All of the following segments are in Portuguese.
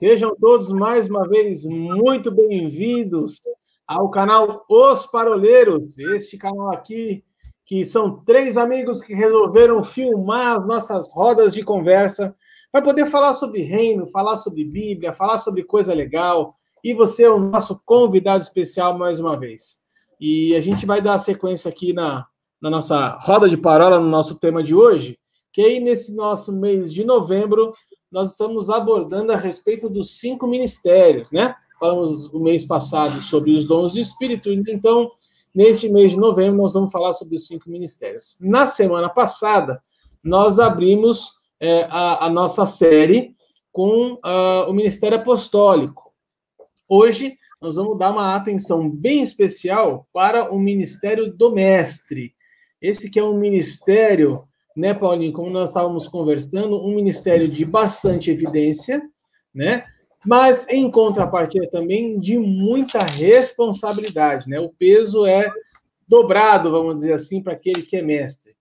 Sejam todos mais uma vez muito bem-vindos ao canal Os Paroleiros, este canal aqui que são três amigos que resolveram filmar as nossas rodas de conversa para poder falar sobre reino, falar sobre Bíblia, falar sobre coisa legal. E você é o nosso convidado especial mais uma vez. E a gente vai dar sequência aqui na, na nossa roda de parola, no nosso tema de hoje, que aí nesse nosso mês de novembro nós estamos abordando a respeito dos cinco ministérios, né? Falamos o mês passado sobre os dons do Espírito, então, neste mês de novembro, nós vamos falar sobre os cinco ministérios. Na semana passada, nós abrimos é, a, a, nossa série com uh, o Ministério Apostólico. Hoje, nós vamos dar uma atenção bem especial para o Ministério do Mestre. Esse que é um ministério né, Paulinho, como nós estávamos conversando, um ministério de bastante evidência, né? Mas em contrapartida também de muita responsabilidade, né? O peso é dobrado, vamos dizer assim, para aquele que é mestre.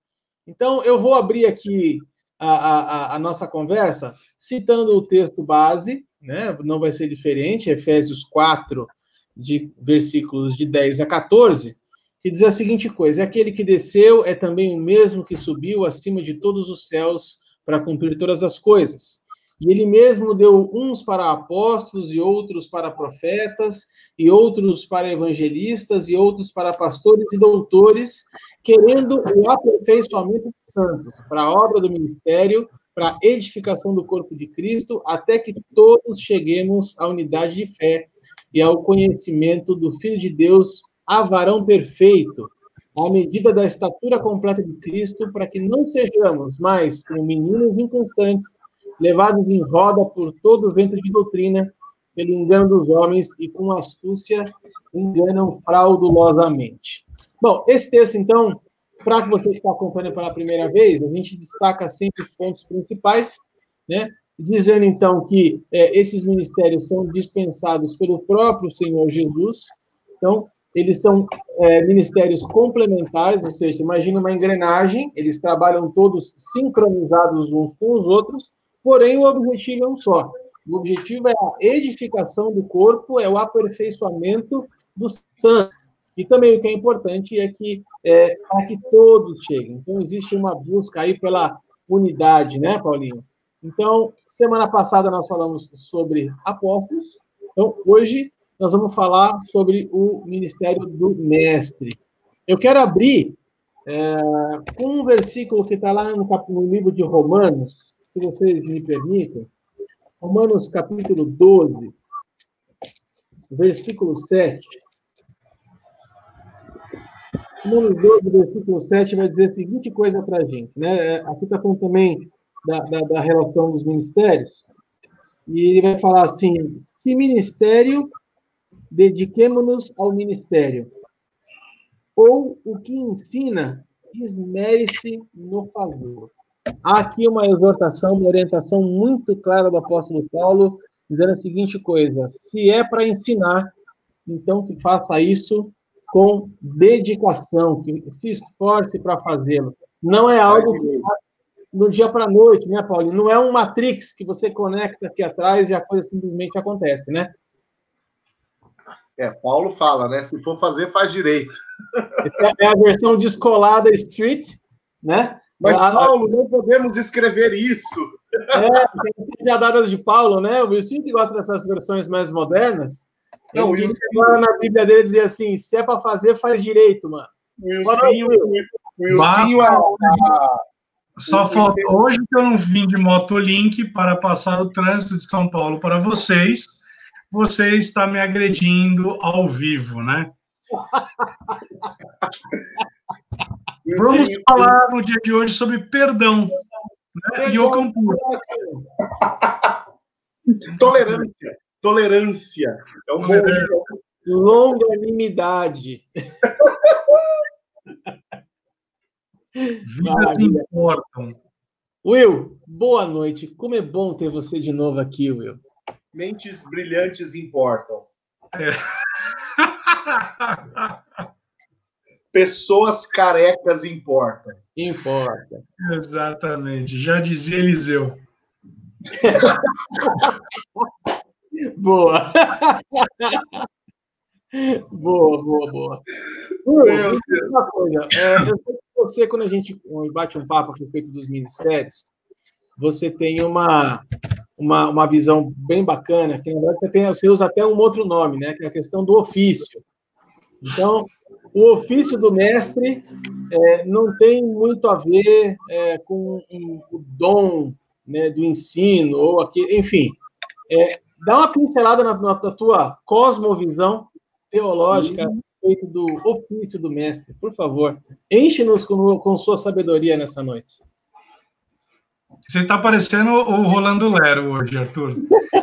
Então, eu vou abrir aqui a, a, a nossa conversa citando o texto base, né? Não vai ser diferente, Efésios 4, de versículos de 10 a 14 que diz a seguinte coisa: aquele que desceu é também o mesmo que subiu acima de todos os céus para cumprir todas as coisas. E ele mesmo deu uns para apóstolos, e outros para profetas, e outros para evangelistas, e outros para pastores e doutores, querendo o aperfeiçoamento dos santos, para a obra do ministério, para a edificação do corpo de Cristo, até que todos cheguemos à unidade de fé e ao conhecimento do Filho de Deus, a varão perfeito, à medida da estatura completa de Cristo, para que não sejamos mais como meninos inconstantes, levados em roda por todo o vento de doutrina, pelo engano dos homens e com astúcia enganam fraudulosamente. Bom, esse texto, então, para que você está acompanhando pela primeira vez, a gente destaca sempre os pontos principais, né? Dizendo, então, que é, esses ministérios são dispensados pelo próprio Senhor Jesus. Então, eles são é, ministérios complementares, ou seja, imagina uma engrenagem, eles trabalham todos sincronizados uns com os outros, porém o objetivo é um só. O objetivo é a edificação do corpo, é o aperfeiçoamento do santo. E também o que é importante é que é, para que todos cheguem. Então existe uma busca aí pela unidade, né, Paulinho? Então, semana passada nós falamos sobre apóstolos. Então, hoje nós vamos falar sobre o ministério do mestre. Eu quero abrir é, com um versículo que está lá no, no, livro de Romanos, se vocês me permitem. Romanos, capítulo 12, versículo 7. Romanos 12, versículo 7 vai dizer a seguinte coisa para a gente. Né? É, aqui está falando também da, da, da relação dos ministérios. E ele vai falar assim: se ministério dediquemo-nos ao ministério. Ou o que ensina, esmere-se no fazer. Há aqui uma exortação, uma orientação muito clara do apóstolo Paulo, dizendo a seguinte coisa: se é para ensinar, então que faça isso com dedicação, que se esforce para fazê-lo. Não é algo que no dia para a noite, né, Paulo? Não é um Matrix que você conecta aqui atrás e a coisa simplesmente acontece, né? É, Paulo fala, né? Se for fazer, faz direito. É a versão descolada Street, né? Mas, a, Paulo, não podemos escrever isso. É, tem dadas de Paulo, né? O Wilson que gosta dessas versões mais modernas. Não, ele agora na Bíblia dele dizia assim: se é para fazer, faz direito, mano. O Wilson, a... Só falta hoje que eu não vim de Motolink para passar o trânsito de São Paulo para vocês você está me agredindo ao vivo, né? Vamos falar no dia de hoje sobre perdão. Né? Yokan Tolerância. Tolerância. É um Longanimidade. Vidas importam. Will, boa noite. Como é bom ter você de novo aqui, Will mentes brilhantes importam. É. Pessoas carecas importam. Importa. Exatamente. Já dizia Eliseu. boa. boa, boa, boa. Uh, uma coisa, é, eu sei que você, quando a gente bate um papo a respeito dos ministérios, você tem uma, uma, uma visão bem bacana, que na verdade você, tem, você usa até um outro nome, né? Que é a questão do ofício. Então, o ofício do mestre é, não tem muito a ver é, com um, o dom né, do ensino, ou aqui, enfim. É, dá uma pincelada na, na, na tua cosmovisão teológica a respeito do ofício do mestre, por favor. Enche-nos com, com sua sabedoria nessa noite. Você está parecendo o Rolando Lero hoje, Arthur.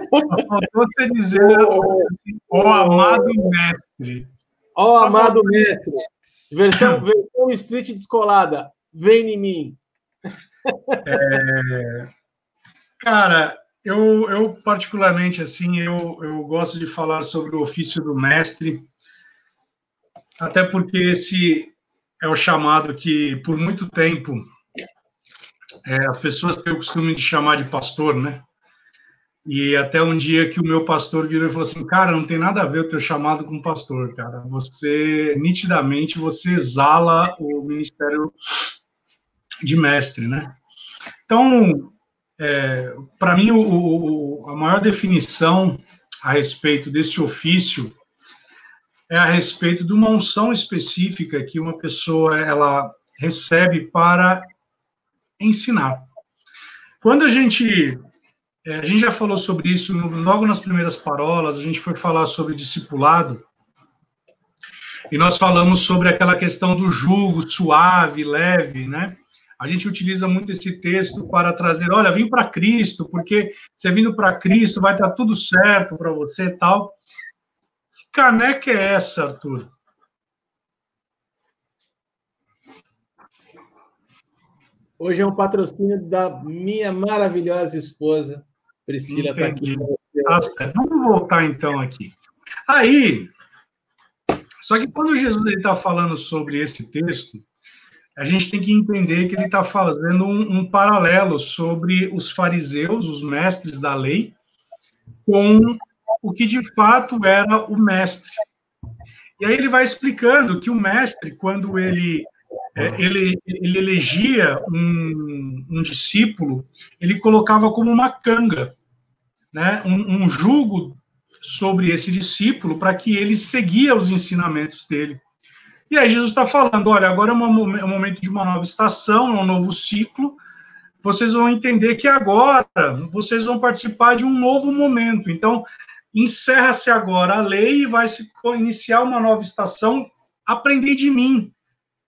Faltou você dizer o amado mestre. Ó oh, amado mestre. Versão, versão street descolada. Vem em mim. É... Cara, eu, eu particularmente, assim, eu, eu gosto de falar sobre o ofício do mestre, até porque esse é o chamado que, por muito tempo, é, as pessoas têm o costume de chamar de pastor, né? E até um dia que o meu pastor virou e falou assim, cara, não tem nada a ver o teu chamado com pastor, cara. Você, nitidamente, você exala o ministério de mestre, né? Então, é, para mim, o, o, a maior definição a respeito desse ofício é a respeito de uma unção específica que uma pessoa ela recebe para ensinar. Quando a gente é, a gente já falou sobre isso logo nas primeiras parolas, a gente foi falar sobre discipulado, e nós falamos sobre aquela questão do jugo suave, leve, né? A gente utiliza muito esse texto para trazer, olha, vim para Cristo, porque você vindo para Cristo vai estar tudo certo para você e tal. Que caneca é essa, Arthur? Hoje é um patrocínio da minha maravilhosa esposa, Priscila está aqui. Tá Vamos voltar então aqui. Aí, só que quando Jesus está falando sobre esse texto, a gente tem que entender que ele está fazendo um, um, paralelo sobre os fariseus, os mestres da lei, com o que de fato era o mestre. E aí ele vai explicando que o mestre, quando ele é, ele, ele elegia um, um, discípulo, ele colocava como uma canga, né, um, um jugo sobre esse discípulo para que ele seguia os ensinamentos dele. E aí Jesus está falando, olha, agora é, uma, é um momento de uma nova estação, é um novo ciclo, vocês vão entender que agora vocês vão participar de um novo momento. Então, encerra-se agora a lei e vai se iniciar uma nova estação, aprender de mim.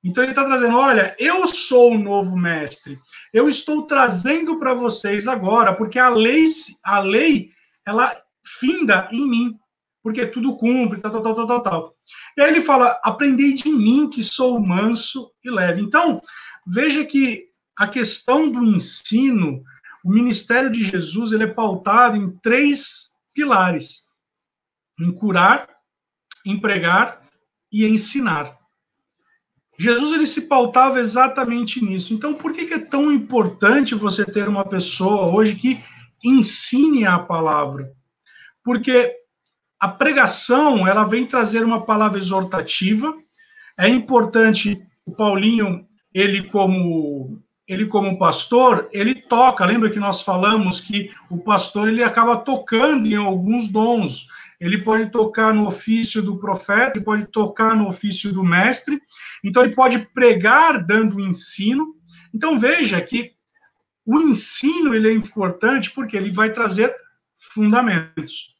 Então ele está trazendo, olha, eu sou o novo mestre. Eu estou trazendo para vocês agora, porque a lei, a lei, ela finda em mim, porque tudo cumpre, tal, tal, tal, tal, tal. E aí ele fala, aprendei de mim que sou manso e leve. Então, veja que a questão do ensino, o ministério de Jesus, ele é pautado em três pilares: em curar, em pregar e ensinar. Jesus ele se pautava exatamente nisso. Então, por que, que é tão importante você ter uma pessoa hoje que ensine a palavra? Porque a pregação ela vem trazer uma palavra exortativa. É importante o Paulinho ele como ele como pastor ele toca. Lembra que nós falamos que o pastor ele acaba tocando em alguns dons ele pode tocar no ofício do profeta, ele pode tocar no ofício do mestre, então ele pode pregar dando ensino. Então veja que o ensino ele é importante porque ele vai trazer fundamentos.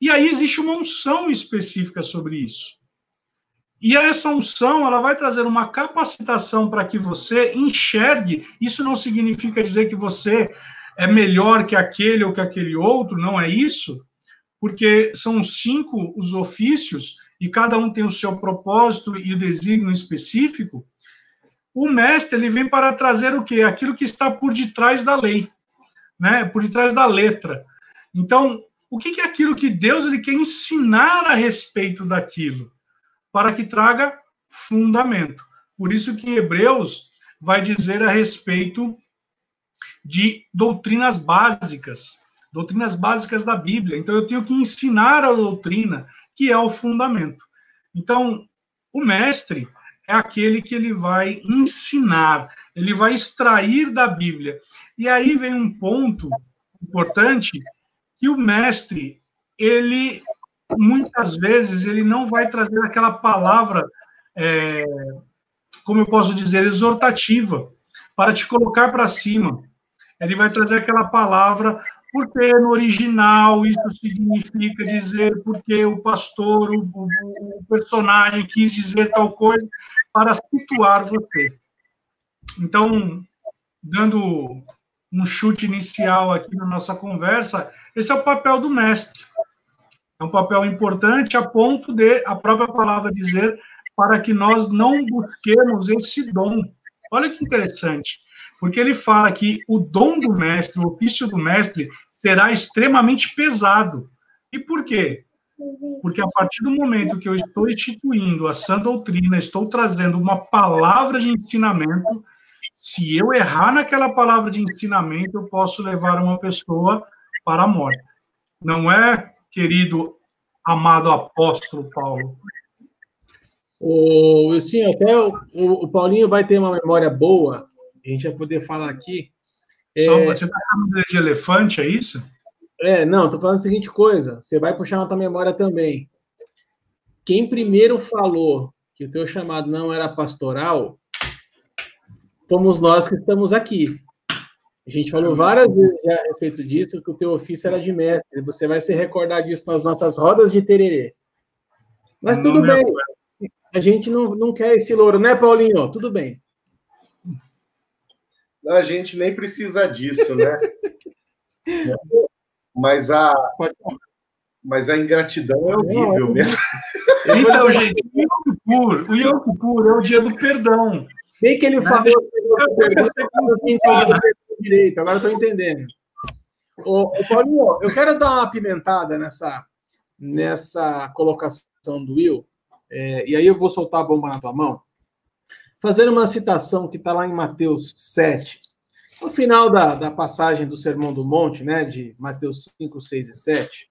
E aí existe uma unção específica sobre isso. E essa unção, ela vai trazer uma capacitação para que você enxergue. Isso não significa dizer que você é melhor que aquele ou que aquele outro, não é isso porque são cinco os ofícios e cada um tem o seu propósito e o desígnio específico, o mestre ele vem para trazer o quê? Aquilo que está por detrás da lei, né? Por detrás da letra. Então, o que é aquilo que Deus ele quer ensinar a respeito daquilo, para que traga fundamento. Por isso que Hebreus vai dizer a respeito de doutrinas básicas, doutrinas básicas da Bíblia. Então, eu tenho que ensinar a doutrina, que é o fundamento. Então, o mestre é aquele que ele vai ensinar, ele vai extrair da Bíblia. E aí vem um ponto importante que o mestre, ele muitas vezes ele não vai trazer aquela palavra, é, como eu posso dizer, exortativa, para te colocar para cima. Ele vai trazer aquela palavra porque no original isso significa dizer porque o pastor, o, o, personagem quis dizer tal coisa para situar você. Então, dando um chute inicial aqui na nossa conversa, esse é o papel do mestre. É um papel importante a ponto de a própria palavra dizer para que nós não busquemos esse dom. Olha que interessante, porque ele fala que o dom do mestre, o ofício do mestre, será extremamente pesado. E por quê? Porque a partir do momento que eu estou instituindo a sã doutrina, estou trazendo uma palavra de ensinamento, se eu errar naquela palavra de ensinamento, eu posso levar uma pessoa para a morte. Não é, querido, amado apóstolo Paulo? O Wilson, até o, o, Paulinho vai ter uma memória boa, a gente vai poder falar aqui. Só, é... Você está falando de elefante, é isso? É, não, estou falando a seguinte coisa, você vai puxar na tua memória também. Quem primeiro falou que o teu chamado não era pastoral fomos nós que estamos aqui. A gente falou várias vezes já a respeito disso, que o teu ofício era de mestre. Você vai se recordar disso nas nossas rodas de tererê. Mas tudo não bem. A gente não, não quer esse louro, né, Paulinho? Tudo bem. A gente nem precisa disso, né? mas a mas a ingratidão é horrível mesmo. Então, gente, o Yom Kippur, o Yom Kippur é o dia do perdão. Bem que ele falou direito, agora estou entendendo. Ô, ô, Paulinho, eu quero dar uma pimentada nessa, nessa colocação do Will, é, e aí eu vou soltar a bomba na tua mão, fazendo uma citação que está lá em Mateus 7, no final da, da passagem do Sermão do Monte, né, de Mateus 5, 6 e 7.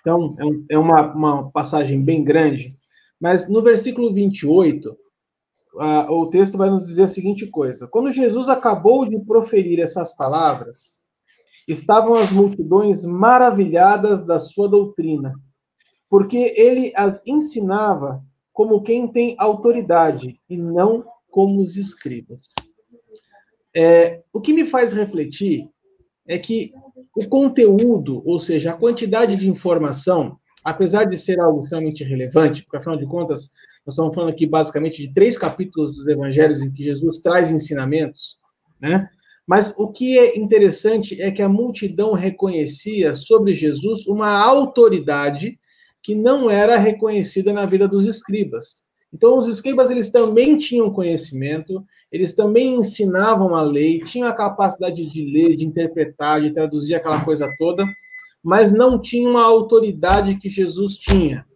Então, é, um, é uma, uma passagem bem grande, mas no versículo 28, a, o texto vai nos dizer a seguinte coisa: quando Jesus acabou de proferir essas palavras, estavam as multidões maravilhadas da sua doutrina, porque ele as ensinava como quem tem autoridade e não como os escribas. É, o que me faz refletir é que o conteúdo, ou seja, a quantidade de informação, apesar de ser algo extremamente relevante, porque afinal de contas nós estamos falando aqui basicamente de três capítulos dos evangelhos em que Jesus traz ensinamentos, né? Mas o que é interessante é que a multidão reconhecia sobre Jesus uma autoridade que não era reconhecida na vida dos escribas. Então, os escribas eles também tinham conhecimento, eles também ensinavam a lei, tinham a capacidade de ler, de interpretar, de traduzir aquela coisa toda, mas não tinham a autoridade que Jesus tinha.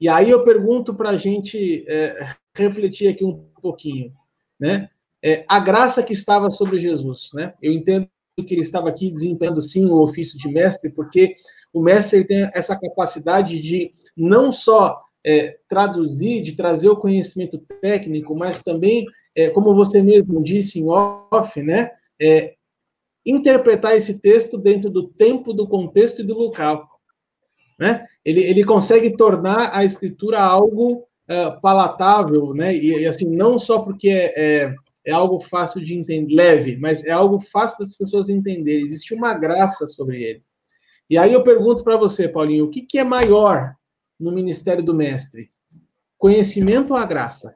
E aí eu pergunto para a gente é, refletir aqui um pouquinho, né? É, a graça que estava sobre Jesus, né? Eu entendo que ele estava aqui desempenhando sim o ofício de mestre, porque o mestre tem essa capacidade de não só é, traduzir, de trazer o conhecimento técnico, mas também, é, como você mesmo disse em off, né? É, interpretar esse texto dentro do tempo, do contexto e do local. Né? Ele, ele consegue tornar a escritura algo uh, palatável, né? E, e, assim, não só porque é, é, é, algo fácil de entender, leve, mas é algo fácil das pessoas entenderem. Existe uma graça sobre ele. E aí eu pergunto para você, Paulinho, o que, que é maior no ministério do mestre? Conhecimento ou a graça?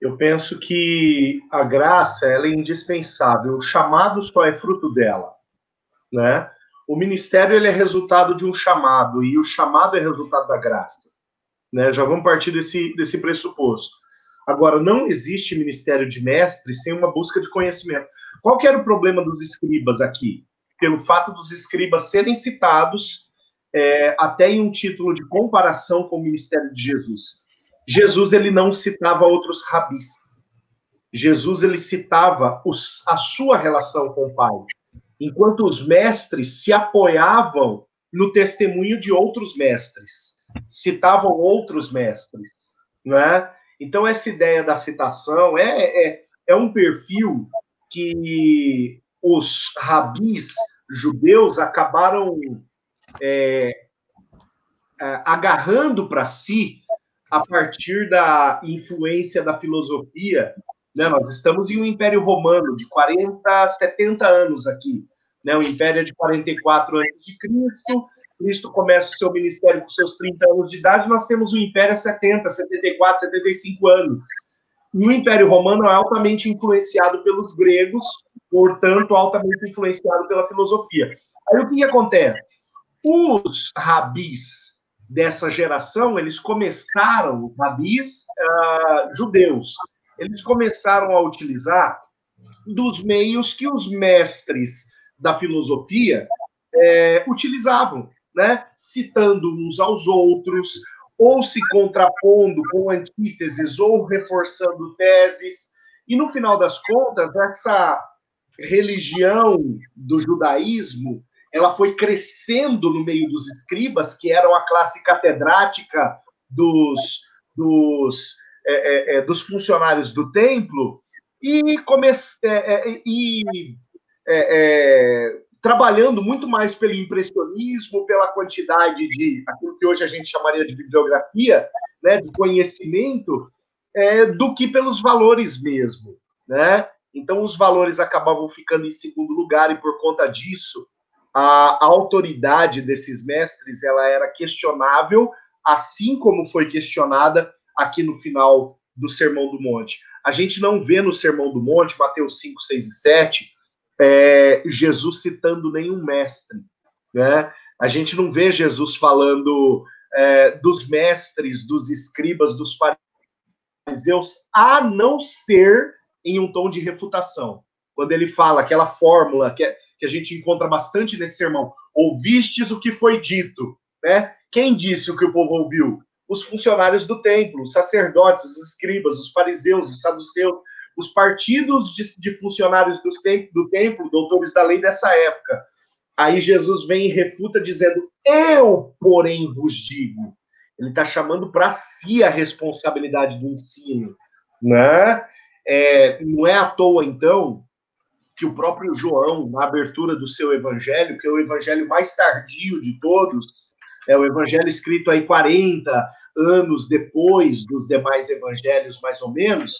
Eu penso que a graça ela é indispensável. O chamado só é fruto dela né? O ministério ele é resultado de um chamado e o chamado é resultado da graça, né? Já vamos partir desse desse pressuposto. Agora não existe ministério de mestre sem uma busca de conhecimento. Qual que era o problema dos escribas aqui? Pelo fato dos escribas serem citados é, até em um título de comparação com o ministério de Jesus. Jesus ele não citava outros rabis. Jesus ele citava os, a sua relação com o Pai, enquanto os mestres se apoiavam no testemunho de outros mestres, citavam outros mestres, né? Então essa ideia da citação é, é, é um perfil que os rabis judeus acabaram é, é agarrando para si a partir da influência da filosofia. Né? Nós estamos em um Império Romano de 40, 70 anos aqui. Né? O Império é de 44 anos de Cristo. Cristo começa o seu ministério com seus 30 anos de idade. Nós temos o Império 70, 74, 75 anos. E o Império Romano é altamente influenciado pelos gregos, portanto, altamente influenciado pela filosofia. Aí o que, que acontece? Os rabis dessa geração, eles começaram, rabis uh, judeus, eles começaram a utilizar dos meios que os mestres da filosofia é, utilizavam, né? citando uns aos outros, ou se contrapondo com antíteses, ou reforçando teses. E no final das contas, essa religião do judaísmo ela foi crescendo no meio dos escribas, que eram a classe catedrática dos, dos, é, é, é dos funcionários do templo, e, come, é, é, e trabalhando muito mais pelo impressionismo, pela quantidade de aquilo que hoje a gente chamaria de bibliografia, né, de conhecimento, do que pelos valores mesmo, né? Então os valores acabavam ficando em segundo lugar e por conta disso a, autoridade desses mestres ela era questionável, assim como foi questionada aqui no final do Sermão do Monte. A gente não vê no Sermão do Monte, Mateus 5, 6 e 7, é, Jesus citando nenhum mestre. Né? A gente não vê Jesus falando é, dos mestres, dos escribas, dos fariseus, a não ser em um tom de refutação. Quando ele fala aquela fórmula que é, que a gente encontra bastante nesse sermão. Ouvistes o que foi dito, né? Quem disse o que o povo ouviu? Os funcionários do templo, os sacerdotes, os escribas, os fariseus, os saduceus, os partidos de, de funcionários do templo, do templo, doutores da lei dessa época. Aí Jesus vem e refuta dizendo: Eu, porém, vos digo. Ele está chamando para si a responsabilidade do ensino, né? É, não é à toa, então, que o próprio João, na abertura do seu evangelho, que é o evangelho mais tardio de todos, é o evangelho escrito aí 40 anos depois dos demais evangelhos, mais ou menos,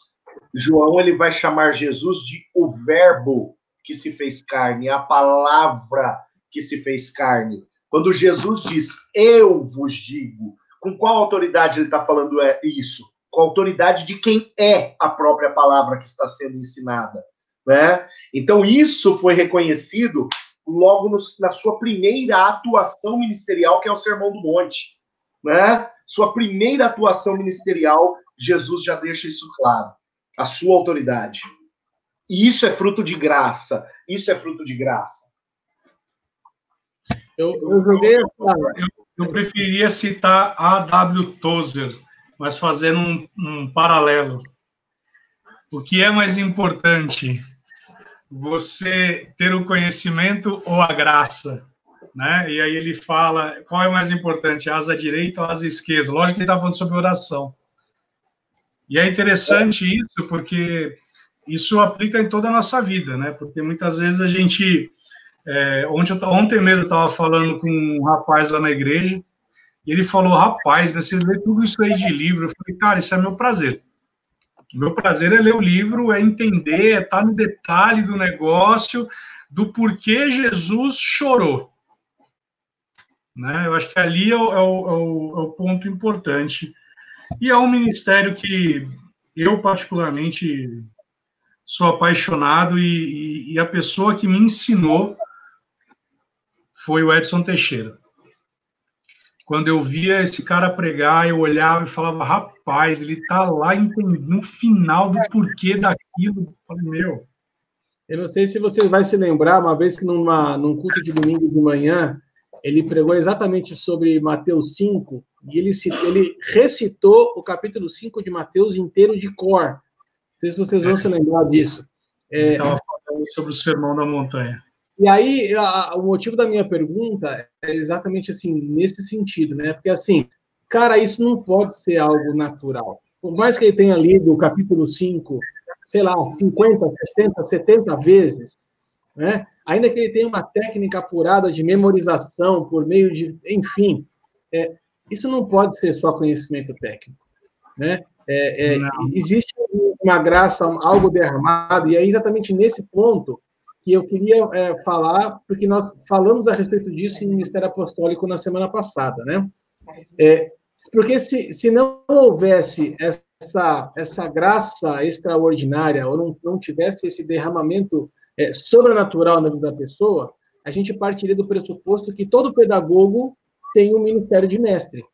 João ele vai chamar Jesus de o verbo que se fez carne, a palavra que se fez carne. Quando Jesus diz, eu vos digo, com qual autoridade ele está falando é isso? Com a autoridade de quem é a própria palavra que está sendo ensinada. Né? Então, isso foi reconhecido logo no, na sua primeira atuação ministerial, que é o Sermão do Monte. Né? Sua primeira atuação ministerial, Jesus já deixa isso claro. A sua autoridade. E isso é fruto de graça. Isso é fruto de graça. Eu, eu joguei. Eu, eu preferiria citar a W. Tozer, mas fazendo um, um paralelo. O que é mais importante? você ter o conhecimento ou a graça, né? E aí ele fala qual é mais importante, a asa direita ou asa esquerda. Lógico que ele está falando sobre oração. E é interessante isso porque isso aplica em toda a nossa vida, né? Porque muitas vezes a gente é, ontem, ontem mesmo eu estava falando com um rapaz lá na igreja e ele falou, rapaz, você lê tudo isso aí de livro. Eu falei, cara, isso é meu prazer. Meu prazer é ler o livro, é entender, é estar no detalhe do negócio, do porquê Jesus chorou. Né? Eu acho que ali é o, é o, é o, é o ponto importante. E é um ministério que eu, particularmente, sou apaixonado e, e, e a pessoa que me ensinou foi o Edson Teixeira. Quando eu via esse cara pregar, eu olhava e falava, rapaz, ele tá lá no final do porquê daquilo. Eu falei, meu. Eu não sei se você vai se lembrar, uma vez que numa, num culto de domingo de manhã, ele pregou exatamente sobre Mateus 5, e ele, ele recitou o capítulo 5 de Mateus inteiro de cor. sei se vocês vão se lembrar disso. É, Estava falando sobre o Sermão da Montanha. E aí, a, o motivo da minha pergunta é exatamente assim, nesse sentido, né? Porque assim, cara, isso não pode ser algo natural. Por mais que ele tenha lido o capítulo 5, sei lá, 50, 60, 70 vezes, né? Ainda que ele tenha uma técnica apurada de memorização por meio de, enfim, é, isso não pode ser só conhecimento técnico, né? É, é, existe uma graça, algo derramado, e é exatamente nesse ponto que eu queria é, falar, porque nós falamos a respeito disso no Ministério Apostólico na semana passada, né? É, porque se, se não houvesse essa, essa graça extraordinária, ou não, não tivesse esse derramamento é, sobrenatural na vida da pessoa, a gente partiria do pressuposto que todo pedagogo tem um ministério de mestre.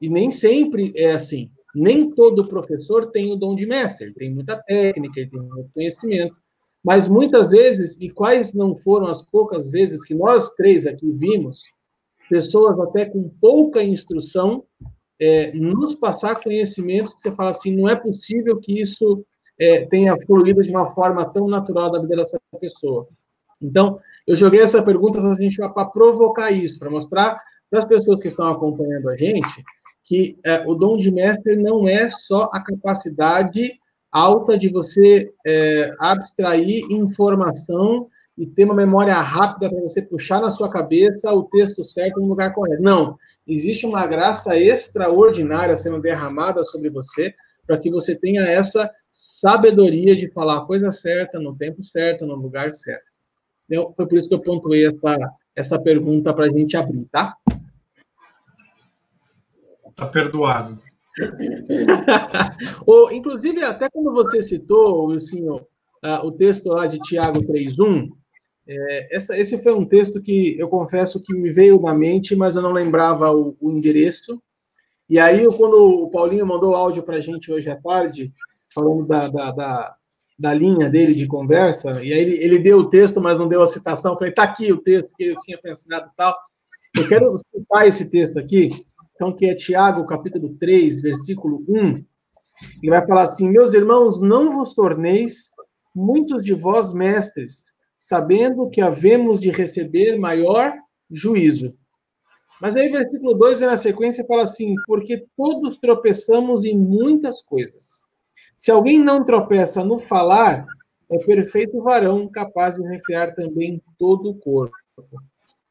E nem sempre é assim. Nem todo professor tem o dom de mestre. Ele tem muita técnica, ele tem muito conhecimento. Mas muitas vezes, e quais não foram as poucas vezes que nós três aqui vimos, pessoas até com pouca instrução é, nos passar conhecimento que você fala assim, não é possível que isso é, tenha fluído de uma forma tão natural da vida dessa pessoa. Então, eu joguei essa pergunta para provocar isso, para mostrar para as pessoas que estão acompanhando a gente que é, o dom de mestre não é só a capacidade alta de você é, abstrair informação e ter uma memória rápida para você puxar na sua cabeça o texto certo no lugar correto. Não. Existe uma graça extraordinária sendo derramada sobre você para que você tenha essa sabedoria de falar a coisa certa, no tempo certo, no lugar certo. Então, foi por isso que eu pontuei essa, essa pergunta para a gente abrir, tá? Tá perdoado. o, inclusive, até quando você citou, Wilson, uh, o texto lá de Tiago 3.1, é, essa, esse foi um texto que eu confesso que me veio na mente, mas eu não lembrava o, o endereço. E aí, quando o Paulinho mandou áudio para a gente hoje à tarde, falando da, da, da, da, linha dele de conversa, e aí ele, ele deu o texto, mas não deu a citação. Falei, tá aqui o texto que eu tinha pensado e tal. Eu quero citar esse texto aqui, então, que é Tiago, capítulo 3, versículo 1, ele vai falar assim: Meus irmãos, não vos torneis muitos de vós mestres, sabendo que havemos de receber maior juízo. Mas aí, versículo 2 vem na sequência e fala assim: Porque todos tropeçamos em muitas coisas. Se alguém não tropeça no falar, é perfeito varão, capaz de refrear também todo o corpo.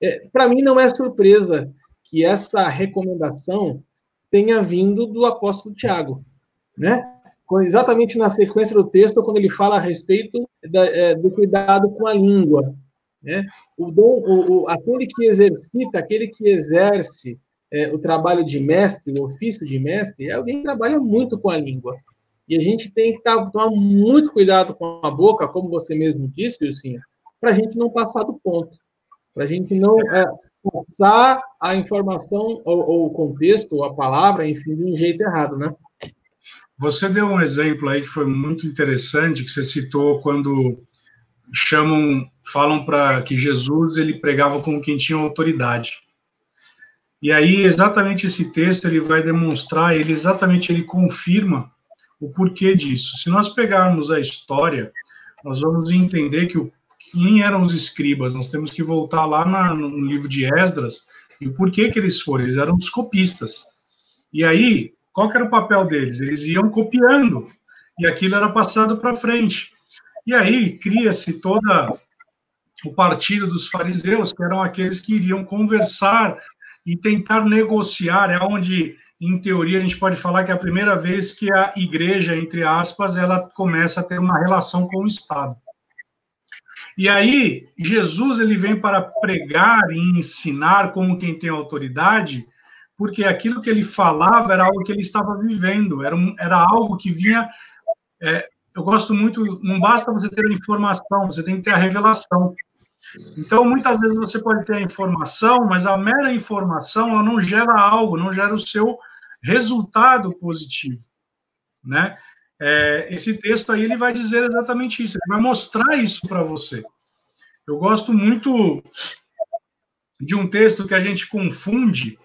É, Para mim, não é surpresa que essa recomendação tenha vindo do apóstolo Tiago, né? Exatamente na sequência do texto, quando ele fala a respeito da, é, do cuidado com a língua, né? O dom, o, o, aquele que exercita, aquele que exerce é, o trabalho de mestre, o ofício de mestre, é alguém que trabalha muito com a língua. E a gente tem que tá, tomar muito cuidado com a boca, como você mesmo disse, Wilson, para a gente não passar do ponto, para a gente não é, passar a informação ou, ou, o contexto, ou a palavra, enfim, de um jeito errado, né? Você deu um exemplo aí que foi muito interessante, que você citou quando chamam, falam para que Jesus ele pregava como quem tinha autoridade. E aí exatamente esse texto ele vai demonstrar, ele exatamente ele confirma o porquê disso. Se nós pegarmos a história, nós vamos entender que o quem eram os escribas? Nós temos que voltar lá na, no livro de Esdras e o porquê que eles foram. Eles eram os copistas. E aí, qual era o papel deles? Eles iam copiando e aquilo era passado para frente. E aí cria-se toda o partido dos fariseus, que eram aqueles que iriam conversar e tentar negociar. É onde, em teoria, a gente pode falar que é a primeira vez que a igreja, entre aspas, ela começa a ter uma relação com o Estado. E aí, Jesus ele vem para pregar e ensinar como quem tem autoridade, porque aquilo que ele falava era algo que ele estava vivendo, era, um, era algo que vinha. É, eu gosto muito, não basta você ter a informação, você tem que ter a revelação. Então, muitas vezes você pode ter a informação, mas a mera informação ela não gera algo, não gera o seu resultado positivo, né? É, esse texto aí ele vai dizer exatamente isso, ele vai mostrar isso para você. Eu gosto muito de um texto que a gente confunde,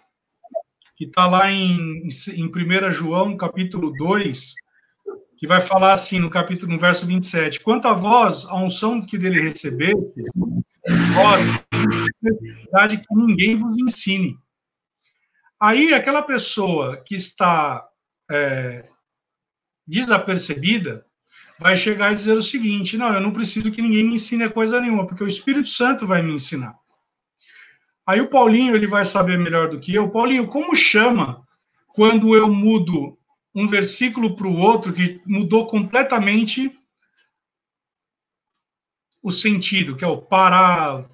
que está lá em, em 1 João, capítulo 2, que vai falar assim no capítulo, no verso 27, quanto a vós, a unção que dele recebeu, vós, que ninguém vos ensine. Aí, aquela pessoa que está é, desapercebida, vai chegar e dizer o seguinte: não, eu não preciso que ninguém me ensine coisa nenhuma, porque o Espírito Santo vai me ensinar. Aí o Paulinho ele vai saber melhor do que eu. Paulinho, como chama quando eu mudo um versículo para o outro que mudou completamente o sentido, que é o para.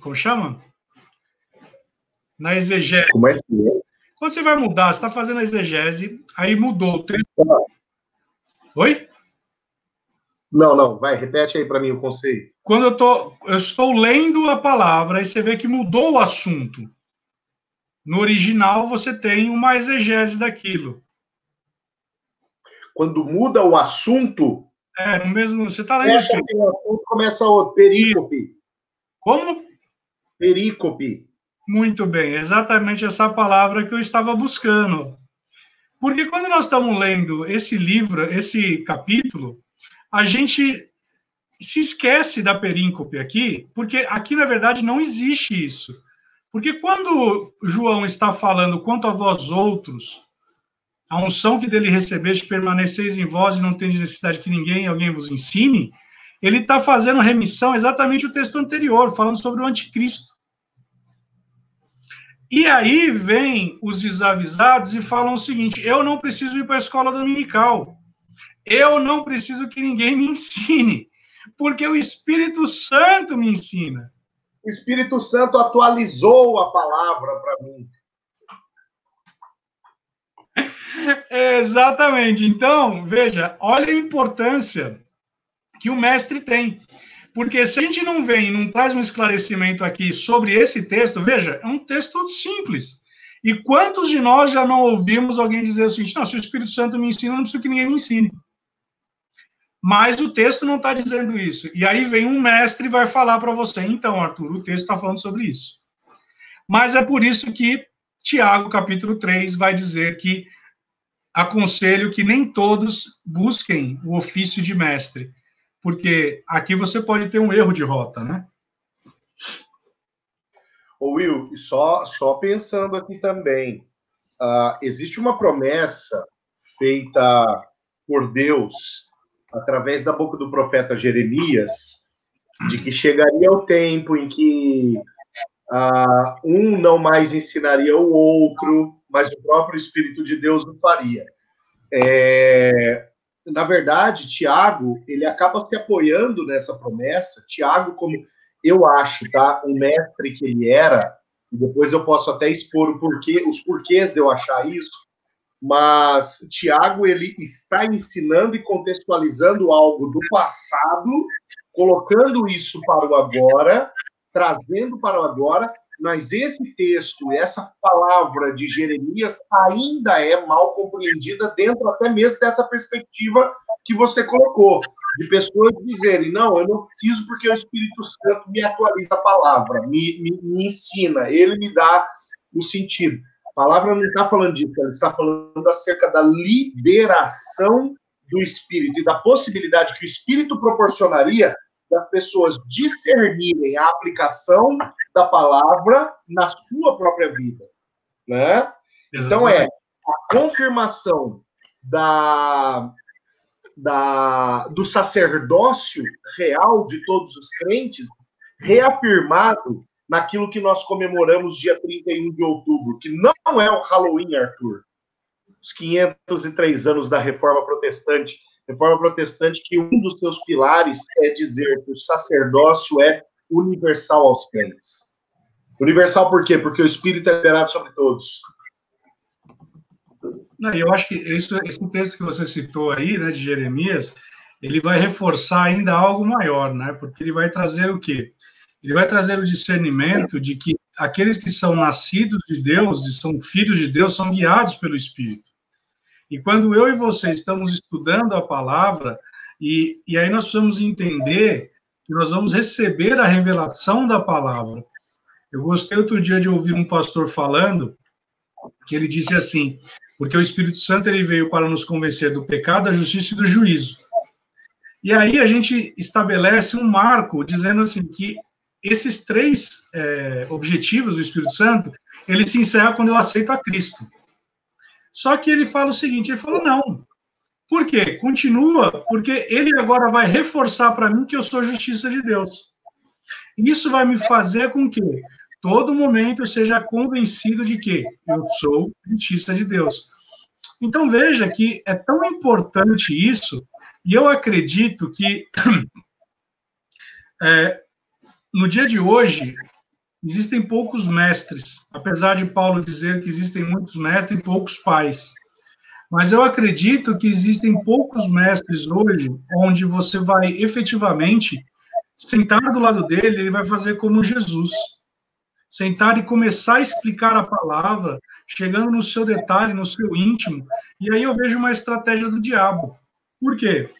Como chama? Na exegese. Como é que é? Quando você vai mudar, você está fazendo a exegese, aí mudou o texto. Oi? Não, não, vai, repete aí para mim o conceito. Quando eu, tô, eu estou lendo a palavra, aí você vê que mudou o assunto. No original, você tem uma exegese daquilo. Quando muda o assunto. É, no mesmo. Você está lendo. Fecha o assunto começa outro. Perícope. Como? Perícope. Muito bem, exatamente essa palavra que eu estava buscando. Porque quando nós estamos lendo esse livro, esse capítulo, a gente se esquece da períncope aqui, porque aqui, na verdade, não existe isso. Porque quando João está falando quanto a vós outros, a unção que dele recebeste permaneceis em vós e não tem necessidade que ninguém, alguém vos ensine, ele está fazendo remissão exatamente o texto anterior, falando sobre o anticristo. E aí vem os desavisados e falam o seguinte: eu não preciso ir para a escola dominical. Eu não preciso que ninguém me ensine, porque o Espírito Santo me ensina. O Espírito Santo atualizou a palavra para mim. Exatamente. Então, veja, olha a importância que o mestre tem. Porque se a gente não vem, não traz um esclarecimento aqui sobre esse texto, veja, é um texto simples. E quantos de nós já não ouvimos alguém dizer o seguinte: não, se o Espírito Santo me ensina, não preciso que ninguém me ensine. Mas o texto não está dizendo isso. E aí vem um mestre e vai falar para você, então, Arthur, o texto está falando sobre isso. Mas é por isso que Tiago, capítulo 3, vai dizer que aconselho que nem todos busquem o ofício de mestre, porque aqui você pode ter um erro de rota, né? Ô Will, só, só pensando aqui também, uh, existe uma promessa feita por Deus através da boca do profeta Jeremias, de que chegaria o tempo em que uh, um não mais ensinaria o outro, mas o próprio Espírito de Deus o faria. É, na verdade, Tiago, ele acaba se apoiando nessa promessa. Tiago, como eu acho, tá, o mestre que ele era, e depois eu posso até expor o porquê, os porquês de eu achar isso, mas Tiago ele está ensinando e contextualizando algo do passado, colocando isso para o agora, trazendo para o agora, mas esse texto, essa palavra de Jeremias ainda é mal compreendida dentro até mesmo dessa perspectiva que você colocou, de pessoas dizerem, não, eu não preciso porque o Espírito Santo me atualiza a palavra, me, me, me ensina, ele me dá o sentido. A palavra não está falando disso, ela está falando acerca da liberação do Espírito e da possibilidade que o Espírito proporcionaria das pessoas discernirem a aplicação da palavra na sua própria vida, né? Então é a confirmação da, da do sacerdócio real de todos os crentes reafirmado naquilo que nós comemoramos dia 31 de outubro, que não é o Halloween, Arthur. Os 503 anos da Reforma Protestante. Reforma Protestante que um dos seus pilares é dizer que o sacerdócio é universal aos crentes. Universal por quê? Porque o Espírito é liberado sobre todos. Eu acho que isso, esse texto que você citou aí, né, de Jeremias, ele vai reforçar ainda algo maior, né? Porque ele vai trazer o quê? ele vai trazer o discernimento de que aqueles que são nascidos de Deus e são filhos de Deus são guiados pelo Espírito. E quando eu e você estamos estudando a palavra, e, e aí nós precisamos entender que nós vamos receber a revelação da palavra. Eu gostei outro dia de ouvir um pastor falando que ele disse assim: porque o Espírito Santo ele veio para nos convencer do pecado, da justiça e do juízo. E aí a gente estabelece um marco dizendo assim que esses três é, objetivos do Espírito Santo, ele se encerra quando eu aceito a Cristo. Só que ele fala o seguinte, ele falou, não. Por quê? Continua, porque ele agora vai reforçar para mim que eu sou justiça de Deus. Isso vai me fazer com que todo momento eu seja convencido de que eu sou justiça de Deus. Então veja que é tão importante isso, e eu acredito que é, no dia de hoje, existem poucos mestres, apesar de Paulo dizer que existem muitos mestres e poucos pais. Mas eu acredito que existem poucos mestres hoje onde você vai efetivamente sentar do lado dele, ele vai fazer como Jesus. Sentar e começar a explicar a palavra, chegando no seu detalhe, no seu íntimo. E aí eu vejo uma estratégia do diabo. Por quê?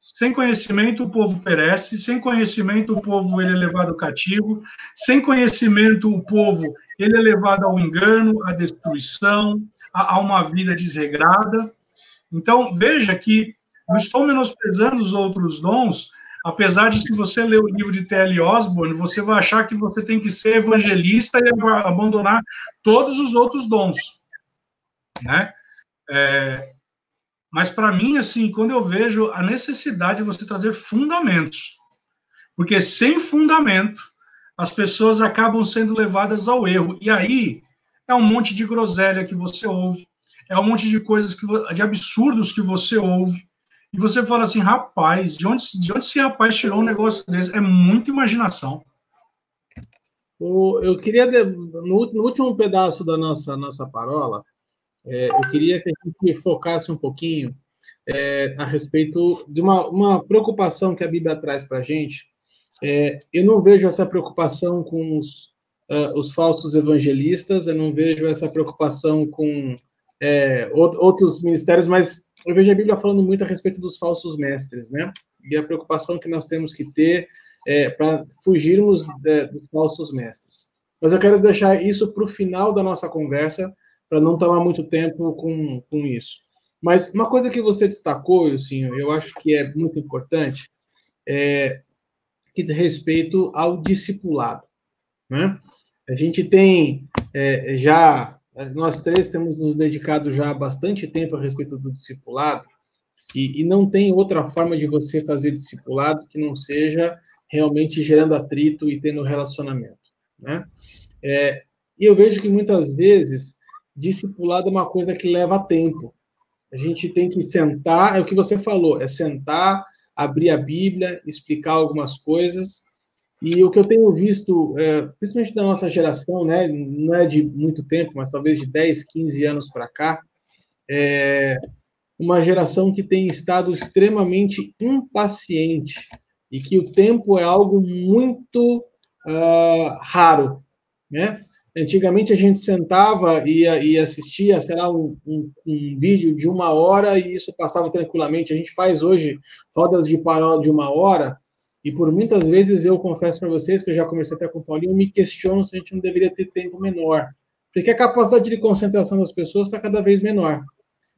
Sem conhecimento o povo perece, sem conhecimento o povo ele é levado cativo, sem conhecimento o povo ele é levado ao engano, à destruição, a, a uma vida desregrada. Então, veja que não estou menosprezando os outros dons, apesar de se você ler o livro de T.L. Osborne, você vai achar que você tem que ser evangelista e abandonar todos os outros dons, né? É, mas para mim, assim, quando eu vejo a necessidade de você trazer fundamentos, porque sem fundamento as pessoas acabam sendo levadas ao erro. E aí é um monte de groselha que você ouve, é um monte de coisas que de absurdos que você ouve. E você fala assim, rapaz, de onde, de onde esse rapaz tirou um negócio desse? É muita imaginação. eu queria, no, último pedaço da nossa, nossa parola, é, eu queria que a gente focasse um pouquinho é, a respeito de uma, uma, preocupação que a Bíblia traz para a gente. É, eu não vejo essa preocupação com os, uh, os, falsos evangelistas, eu não vejo essa preocupação com é, outros ministérios, mas eu vejo a Bíblia falando muito a respeito dos falsos mestres, né? E a preocupação que nós temos que ter é, para fugirmos de, dos falsos mestres. Mas eu quero deixar isso para o final da nossa conversa, para não tomar muito tempo com, com isso. Mas uma coisa que você destacou, assim, eu acho que é muito importante, é que diz respeito ao discipulado. Né? A gente tem é, já, nós três temos nos dedicado já bastante tempo a respeito do discipulado, e, e não tem outra forma de você fazer discipulado que não seja realmente gerando atrito e tendo relacionamento. Né? É, e eu vejo que muitas vezes discipulado é uma coisa que leva tempo. A gente tem que sentar, é o que você falou, é sentar, abrir a Bíblia, explicar algumas coisas. E o que eu tenho visto, é, principalmente da nossa geração, né, não é de muito tempo, mas talvez de 10, 15 anos para cá, é uma geração que tem estado extremamente impaciente e que o tempo é algo muito uh, raro, né? Antigamente a gente sentava e, e assistia, sei lá, um, um, um, vídeo de uma hora e isso passava tranquilamente. A gente faz hoje rodas de parola de uma hora e por muitas vezes eu confesso para vocês que eu já comecei até com o Paulinho, me questiono se a gente não deveria ter tempo menor, porque a capacidade de concentração das pessoas está cada vez menor.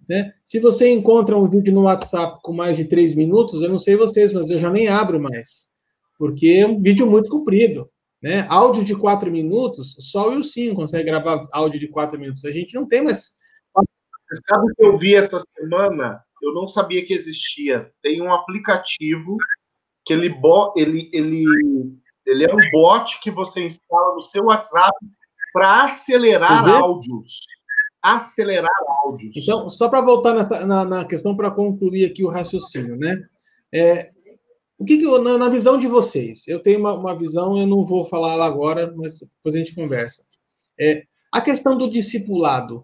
Né? Se você encontra um vídeo no WhatsApp com mais de três minutos, eu não sei vocês, mas eu já nem abro mais, porque é um vídeo muito comprido. Né? Áudio de quatro minutos, só o Wilson consegue gravar áudio de quatro minutos. A gente não tem mais. Você sabe o que eu vi essa semana? Eu não sabia que existia. Tem um aplicativo que ele, ele, ele, ele é um bot que você instala no seu WhatsApp para acelerar áudios. Acelerar áudios. Então, só para voltar nessa, na, na questão, para concluir aqui o raciocínio, né? É, o que, que eu, na, na, visão de vocês, eu tenho uma, uma, visão, eu não vou falar lá agora, mas depois a gente conversa. É, a questão do discipulado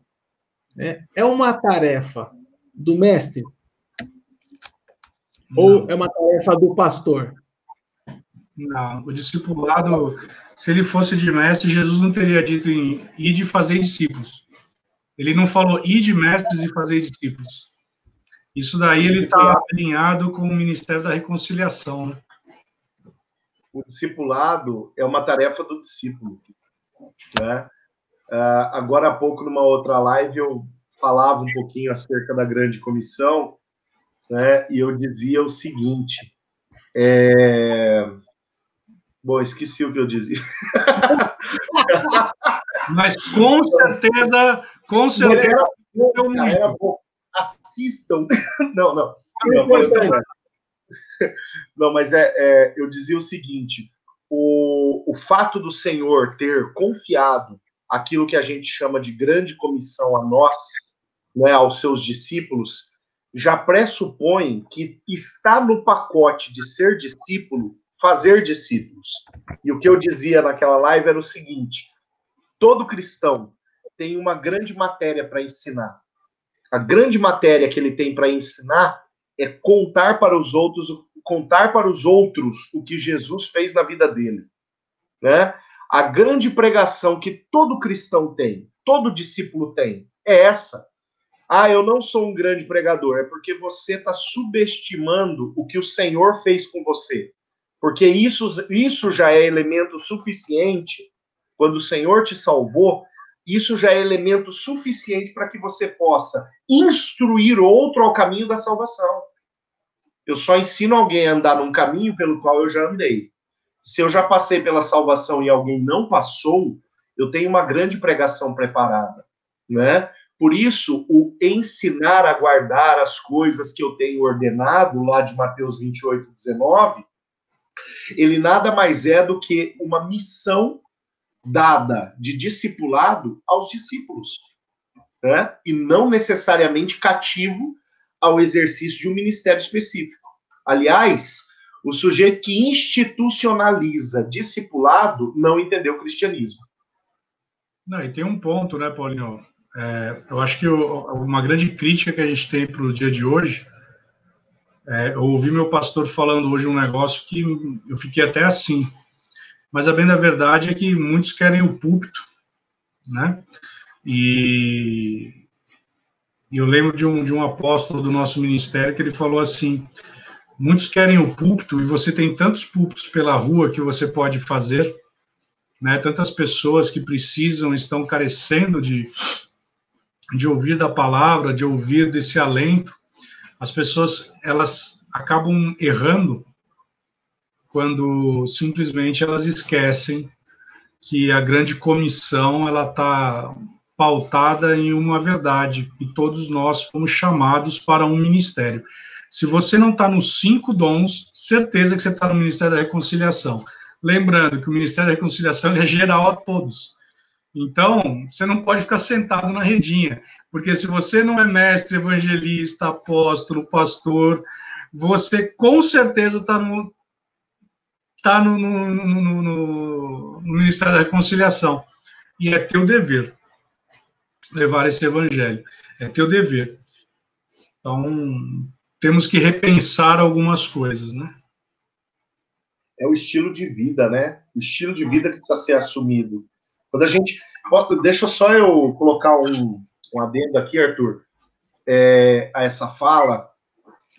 né, é uma tarefa do mestre? Não. Ou é uma tarefa do pastor? Não, o discipulado, se ele fosse de mestre, Jesus não teria dito em ir de fazer discípulos. Ele não falou ir de mestres e fazer discípulos. Isso daí ele está alinhado com o Ministério da Reconciliação. Né? O discipulado é uma tarefa do discípulo. Né? Uh, agora há pouco, numa outra live, eu falava um pouquinho acerca da grande comissão, né? E eu dizia o seguinte. É... Bom, esqueci o que eu dizia. Mas com certeza, com certeza. Era, era, era bom. Assistam. Não, não. Não, mas, não, mas é, é, eu dizia o seguinte: o, o fato do Senhor ter confiado aquilo que a gente chama de grande comissão a nós, né, aos seus discípulos, já pressupõe que está no pacote de ser discípulo fazer discípulos. E o que eu dizia naquela live era o seguinte: todo cristão tem uma grande matéria para ensinar. A grande matéria que ele tem para ensinar é contar para os outros, contar para os outros o que Jesus fez na vida dele, né? A grande pregação que todo cristão tem, todo discípulo tem, é essa. Ah, eu não sou um grande pregador, é porque você está subestimando o que o Senhor fez com você. Porque isso, isso já é elemento suficiente, quando o Senhor te salvou, isso já é elemento suficiente para que você possa instruir outro ao caminho da salvação. Eu só ensino alguém a andar num caminho pelo qual eu já andei. Se eu já passei pela salvação e alguém não passou, eu tenho uma grande pregação preparada, né? Por isso, o ensinar a guardar as coisas que eu tenho ordenado, lá de Mateus 28, 19, ele nada mais é do que uma missão dada de discipulado aos discípulos, né? e não necessariamente cativo ao exercício de um ministério específico. Aliás, o sujeito que institucionaliza discipulado não entendeu o cristianismo. Não, e tem um ponto, né, Paulinho? É, eu acho que uma grande crítica que a gente tem para o dia de hoje, é, eu ouvi meu pastor falando hoje um negócio que eu fiquei até assim, mas a bem da verdade é que muitos querem o púlpito, né? E, eu lembro de um, de um apóstolo do nosso ministério que ele falou assim: muitos querem o púlpito e você tem tantos púlpitos pela rua que você pode fazer, né? Tantas pessoas que precisam, estão carecendo de, de ouvir da palavra, de ouvir desse alento, as pessoas elas acabam errando quando simplesmente elas esquecem que a grande comissão ela está pautada em uma verdade e todos nós fomos chamados para um ministério. Se você não está nos cinco dons, certeza que você está no Ministério da Reconciliação. Lembrando que o Ministério da Reconciliação é geral a todos. Então, você não pode ficar sentado na redinha, porque se você não é mestre, evangelista, apóstolo, pastor, você com certeza está no, tá no, no, no, no, Ministério da Reconciliação. E é teu dever levar esse evangelho. É teu dever. Então, temos que repensar algumas coisas, né? É o estilo de vida, né? O estilo de vida que precisa ser assumido. Quando a gente. Deixa só eu colocar um, um adendo aqui, Arthur, é, a essa fala.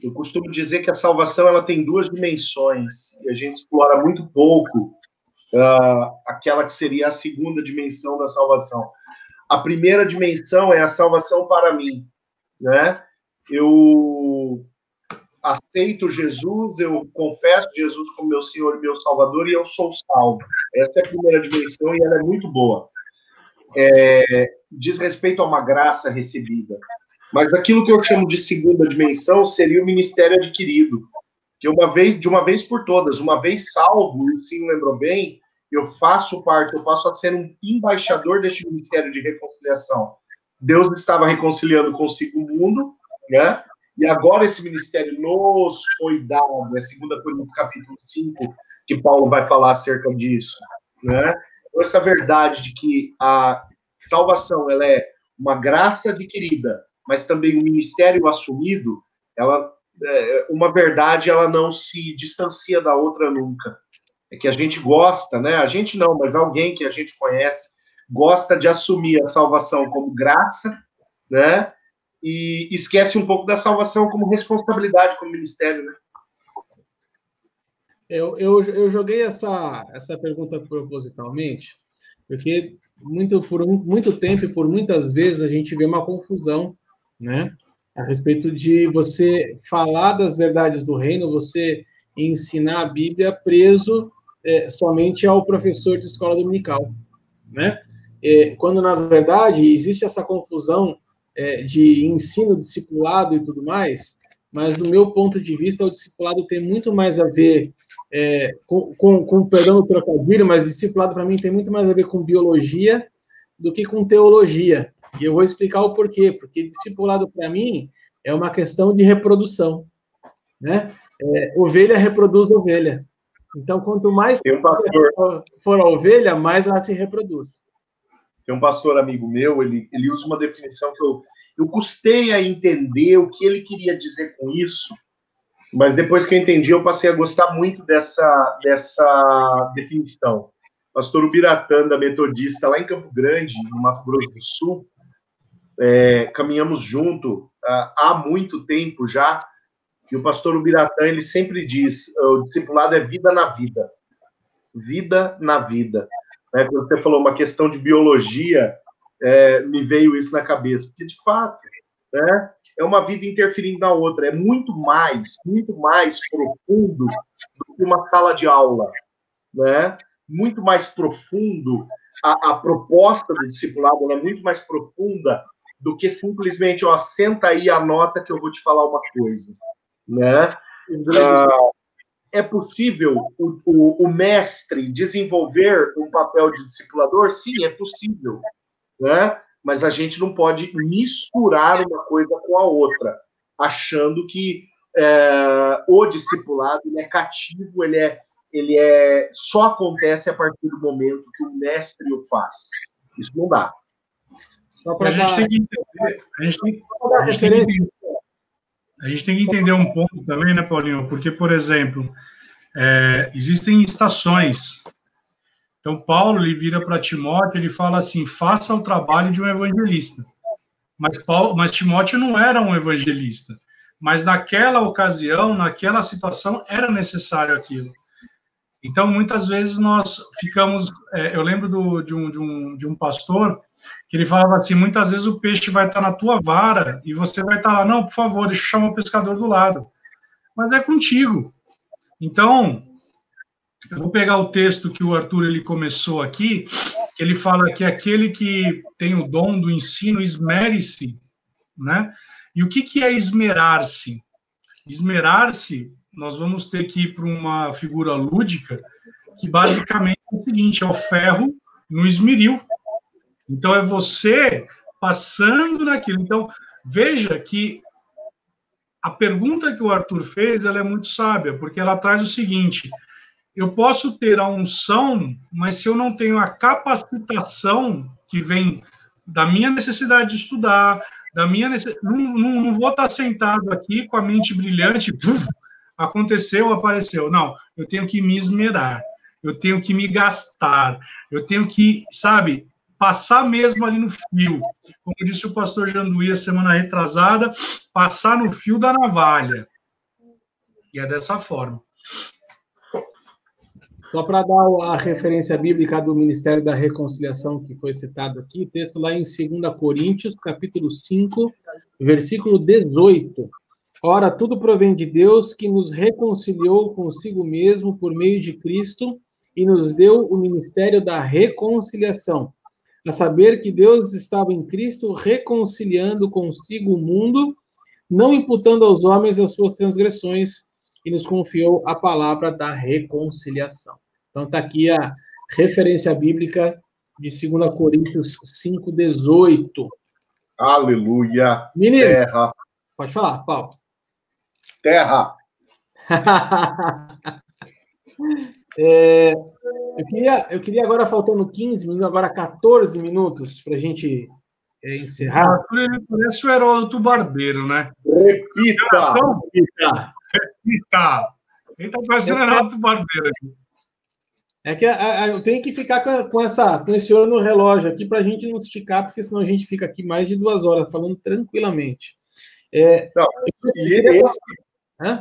Eu costumo dizer que a salvação ela tem duas dimensões e a gente explora muito pouco uh, aquela que seria a segunda dimensão da salvação. A primeira dimensão é a salvação para mim, né? Eu aceito Jesus, eu confesso Jesus como meu Senhor e meu Salvador e eu sou salvo. Essa é a primeira dimensão e ela é muito boa. É, diz respeito a uma graça recebida. Mas aquilo que eu chamo de segunda dimensão seria o ministério adquirido. Que uma vez, de uma vez por todas, uma vez salvo, o Sim lembrou bem, eu faço parte, eu passo a ser um embaixador deste ministério de reconciliação. Deus estava reconciliando consigo o mundo, né? E agora esse ministério nos foi dado, é 2 Coríntios capítulo 5, que Paulo vai falar acerca disso, né? Então, essa verdade de que a salvação, ela é uma graça adquirida, mas também um ministério assumido, ela é, uma verdade, ela não se distancia da outra nunca. É que a gente gosta, né? A gente não, mas alguém que a gente conhece gosta de assumir a salvação como graça, né? e esquece um pouco da salvação como responsabilidade como ministério, né? Eu, eu, eu joguei essa, essa pergunta propositalmente, porque muito, por muito tempo e por muitas vezes a gente vê uma confusão, né? A respeito de você falar das verdades do reino, você ensinar a Bíblia preso é, somente ao professor de escola dominical, né? É, quando na verdade existe essa confusão é, de ensino, discipulado e tudo mais, mas do meu ponto de vista o discipulado tem muito mais a ver é, com, com, com perdão do trocadilho, mas discipulado para mim tem muito mais a ver com biologia do que com teologia. E eu vou explicar o porquê. Porque discipulado para mim é uma questão de reprodução, né? É, ovelha reproduz ovelha. Então, quanto mais um pastor... for a ovelha, mais ela se reproduz. Tem um pastor amigo meu, ele, ele usa uma definição que eu, eu custei a entender o que ele queria dizer com isso, mas depois que eu entendi, eu passei a gostar muito dessa, dessa definição. Pastor Ubiratã, da Metodista, lá em Campo Grande, no Mato Grosso do Sul, é, caminhamos junto uh, há muito tempo já, e o pastor Ubiratã, ele sempre diz, o discipulado é vida na vida. Vida na vida. Né? Quando você falou uma questão de biologia, é, me veio isso na cabeça, porque de fato, né, é uma vida interferindo na outra, é muito mais, muito mais profundo do que uma sala de aula, né? Muito mais profundo, a, a proposta do discipulado é muito mais profunda do que simplesmente, ó, senta aí a nota que eu vou te falar uma coisa, né? Ah, é possível o, o, o, mestre desenvolver um papel de discipulador? Sim, é possível, né? Mas a gente não pode misturar uma coisa com a outra, achando que é, o discipulado ele é cativo, ele é, ele é só acontece a partir do momento que o mestre o faz. Isso não dá. A gente, tem que entender, a, gente tem, a, gente tem que entender, a gente tem que entender um ponto também, né, Paulinho? Porque, por exemplo, é, existem estações. Então, Paulo ele vira para Timóteo, ele fala assim: faça o trabalho de um evangelista. Mas, Paulo, mas Timóteo não era um evangelista. Mas naquela ocasião, naquela situação, era necessário aquilo. Então, muitas vezes nós ficamos. É, eu lembro do, de, um, de, um, de um pastor que ele falava assim: muitas vezes o peixe vai estar na tua vara e você vai estar lá, não, por favor, deixa eu chamar o pescador do lado. Mas é contigo. Então, eu vou pegar o texto que o Arthur ele começou aqui, que ele fala que aquele que tem o dom do ensino esmere-se, né? E o que, que é esmerar-se? Esmerar-se, nós vamos ter que ir para uma figura lúdica, que basicamente é o seguinte: é o ferro no esmeril. Então, é você passando naquilo. Então, veja que a pergunta que o Arthur fez ela é muito sábia, porque ela traz o seguinte: eu posso ter a unção, mas se eu não tenho a capacitação que vem da minha necessidade de estudar, da minha necess... não, não, não vou estar sentado aqui com a mente brilhante, aconteceu, apareceu. Não, eu tenho que me esmerar, eu tenho que me gastar, eu tenho que, sabe, passar mesmo ali no fio. Como disse o pastor Janduí a semana retrasada, passar no fio da navalha. E é dessa forma. Só para dar a referência bíblica do Ministério da Reconciliação que foi citado aqui, texto lá em 2 Coríntios, capítulo 5, versículo 18. Ora, tudo provém de Deus que nos reconciliou consigo mesmo por meio de Cristo e nos deu o ministério da reconciliação a saber que Deus estava em Cristo reconciliando consigo o mundo, não imputando aos homens as suas transgressões, e nos confiou a palavra da reconciliação. Então está aqui a referência bíblica de 2 Coríntios 5,18. Aleluia! Menino, terra. pode falar, Paulo. Terra! é, eu queria, eu queria agora, faltando 15 minutos, agora 14 minutos, para a gente é, encerrar. Ele parece o Heródoto Barbeiro, né? Repita! Repita! Repita! Ele está parecendo é, Heródoto Barbeiro aqui. É que a, a, eu tenho que ficar com, com, essa, com esse olho no relógio aqui para a gente não esticar, porque senão a gente fica aqui mais de duas horas falando tranquilamente. É, não, e esse,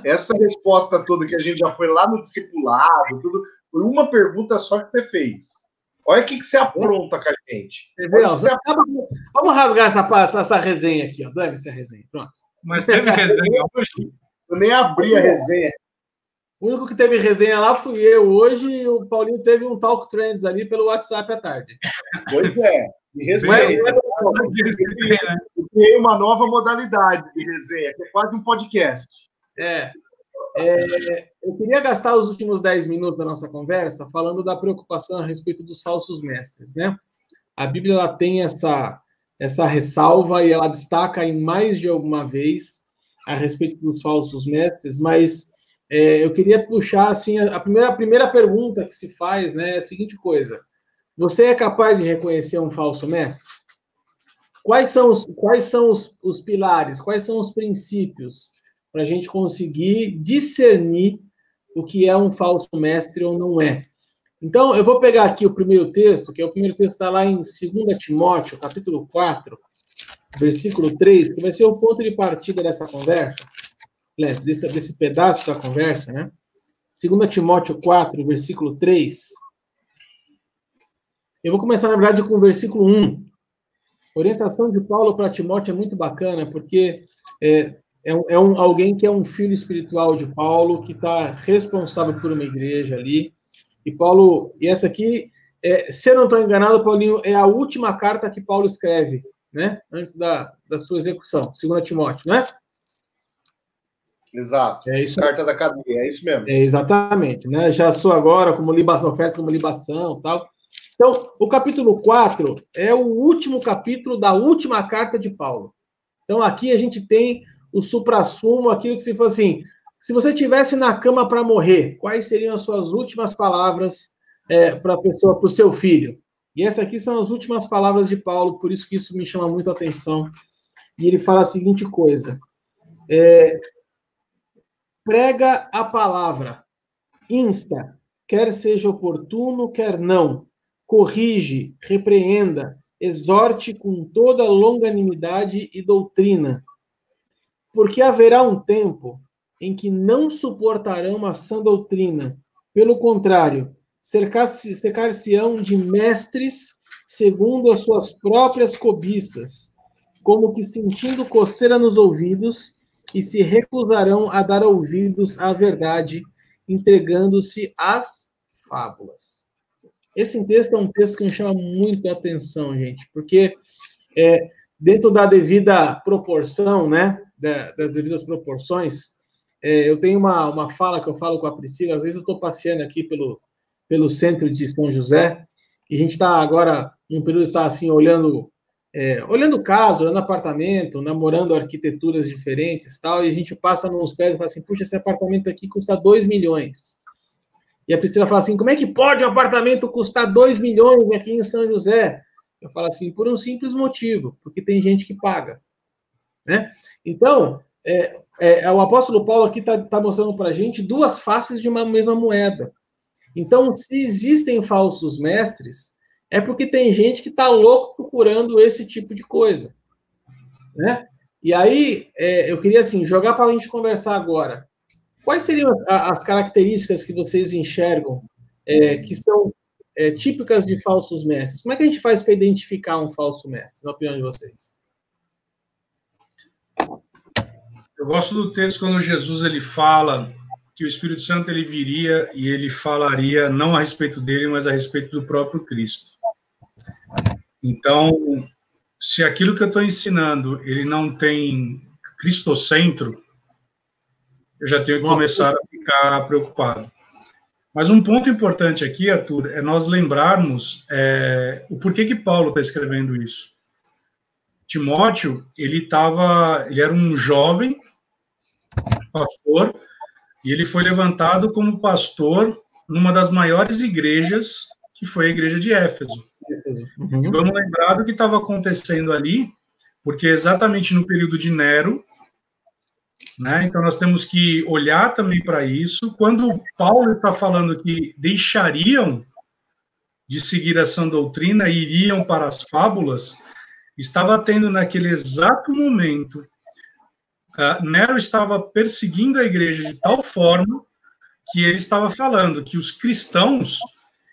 essa resposta toda que a gente já foi lá no discipulado, tudo, foi uma pergunta só que você fez. Olha o que, que você apronta com a gente. Você Vamos rasgar essa, essa resenha aqui, ó. Dane essa resenha. Pronto. Mas teve resenha hoje? Eu nem abri a resenha. O único que teve resenha lá fui eu hoje e o Paulinho teve um Talk Trends ali pelo WhatsApp à tarde. Pois é. E resenha. Eu criei uma nova modalidade de resenha, que é quase um podcast. É. é. Eu queria gastar os últimos 10 minutos da nossa conversa falando da preocupação a respeito dos falsos mestres, né? A Bíblia ela tem essa, essa ressalva e ela destaca em mais de alguma vez a respeito dos falsos mestres, mas é, eu queria puxar assim a, primeira, a primeira pergunta que se faz, né, é a seguinte coisa: você é capaz de reconhecer um falso mestre? Quais são os, quais são os, os pilares? Quais são os princípios para a gente conseguir discernir o que é um falso mestre ou não é? Então, eu vou pegar aqui o primeiro texto, que é o primeiro texto está lá em 2 Timóteo, capítulo 4, versículo 3, que vai ser o ponto de partida dessa conversa desse, desse pedaço da conversa, né? 2 Timóteo 4, versículo 3. Eu vou começar, na verdade, com o versículo 1. A orientação de Paulo para Timóteo é muito bacana, porque é, é, um, é um, alguém que é um filho espiritual de Paulo, que está responsável por uma igreja ali. E Paulo, e essa aqui, é, se eu não estou enganado, Paulinho, é a última carta que Paulo escreve, né? Antes da, da sua execução, 2 Timóteo, né? Exato. É isso. Carta da cadeia, é isso mesmo. É, exatamente, né? Já sou agora como libação, oferta como libação tal. Então, o capítulo 4 é o último capítulo da última carta de Paulo. Então, aqui a gente tem o supra-sumo, aquilo que se fosse assim: se você tivesse na cama para morrer, quais seriam as suas últimas palavras é, para a pessoa, para o seu filho? E essas aqui são as últimas palavras de Paulo, por isso que isso me chama muito a atenção. E ele fala a seguinte coisa: é, prega a palavra, insta, quer seja oportuno, quer não, corrige, repreenda, exorte com toda longanimidade e doutrina. Porque haverá um tempo em que não suportarão a sã doutrina, pelo contrário, cercar-se-ão de mestres segundo as suas próprias cobiças, como que sentindo coceira nos ouvidos, e se recusarão a dar ouvidos à verdade, entregando-se às fábulas. Esse texto é um texto que me chama muito a atenção, gente, porque é, dentro da devida proporção, né, das devidas proporções, é, eu tenho uma, uma fala que eu falo com a Priscila, às vezes eu estou passeando aqui pelo, pelo centro de São José, e a gente está agora, num período, está assim, olhando é, olhando o caso, olhando apartamento, namorando arquiteturas diferentes tal, e a gente passa nos pés e fala assim, puxa, esse apartamento aqui custa 2 milhões. E a Priscila fala assim, como é que pode um apartamento custar 2 milhões aqui em São José? Eu falo assim, por um simples motivo, porque tem gente que paga. Né? Então, é, é, o apóstolo Paulo aqui está tá mostrando para a gente duas faces de uma mesma moeda. Então, se existem falsos mestres, é porque tem gente que está louco procurando esse tipo de coisa. Né? E aí, é, eu queria assim, jogar para a gente conversar agora. Quais seriam as, as características que vocês enxergam é, que são é, típicas de falsos mestres? Como é que a gente faz para identificar um falso mestre, na opinião de vocês? Eu gosto do texto quando Jesus ele fala que o Espírito Santo ele viria e ele falaria não a respeito dele, mas a respeito do próprio Cristo. Então, se aquilo que eu estou ensinando ele não tem cristocentro, eu já tenho que começar a ficar preocupado. Mas um ponto importante aqui, Arthur, é nós lembrarmos é, o porquê que Paulo está escrevendo isso. Timóteo, ele estava, ele era um jovem pastor e ele foi levantado como pastor numa das maiores igrejas, que foi a igreja de Éfeso. Uhum. Vamos lembrar do que estava acontecendo ali, porque exatamente no período de Nero, né? Então nós temos que olhar também para isso. Quando Paulo está falando que deixariam de seguir essa doutrina e iriam para as fábulas, estava tendo naquele exato momento uh, Nero estava perseguindo a igreja de tal forma que ele estava falando que os cristãos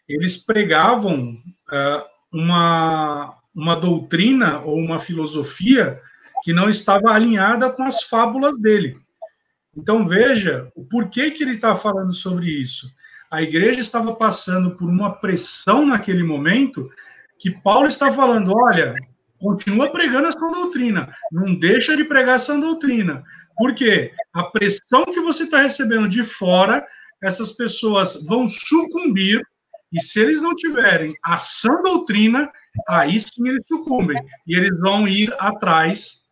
eles pregavam uh, uma, uma doutrina ou uma filosofia que não estava alinhada com as fábulas dele. Então veja o porquê que ele está falando sobre isso. A igreja estava passando por uma pressão naquele momento que Paulo está falando, olha, continua pregando essa doutrina, não deixa de pregar essa doutrina. Por quê? A pressão que você está recebendo de fora, essas pessoas vão sucumbir, e se eles não tiverem a sã doutrina, aí sim eles sucumbem, e eles vão ir atrás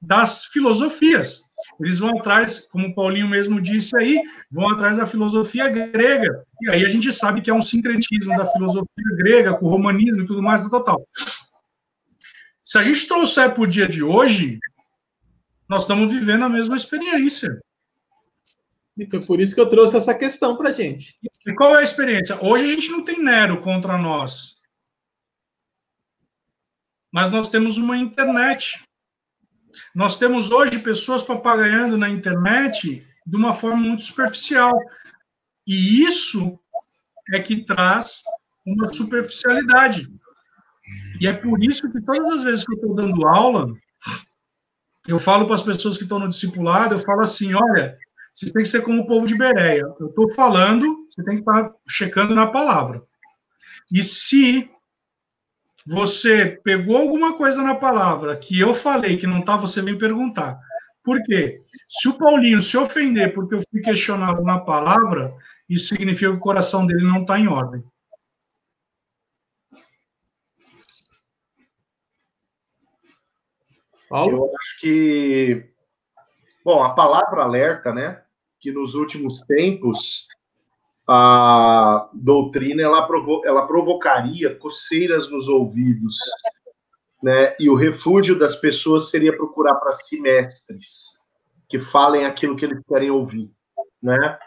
das filosofias. Eles vão atrás, como o Paulinho mesmo disse aí, vão atrás da filosofia grega. E aí a gente sabe que é um sincretismo da filosofia grega com o romanismo e tudo mais, tal, tal. Se a gente trouxer para o dia de hoje, nós estamos vivendo a mesma experiência. E foi por isso que eu trouxe essa questão para a gente. E qual é a experiência? Hoje a gente não tem Nero contra nós. Mas nós temos uma internet. Nós temos hoje pessoas papagaiando na internet de uma forma muito superficial. E isso é que traz uma superficialidade. E é por isso que todas as vezes que eu estou dando aula, eu falo para as pessoas que estão no discipulado, eu falo assim, olha, vocês têm que ser como o povo de Bereia. Eu estou falando, você tem que estar checando na palavra. E se você pegou alguma coisa na palavra que eu falei que não está, você vem perguntar. Por quê? Se o Paulinho se ofender porque eu fui questionado na palavra, isso significa que o coração dele não está em ordem. Paulo? Eu acho que, bom, a palavra alerta, né, que nos últimos tempos a doutrina ela, provo ela provocaria coceiras nos ouvidos, né? E o refúgio das pessoas seria procurar para si mestres que falem aquilo que eles querem ouvir, né?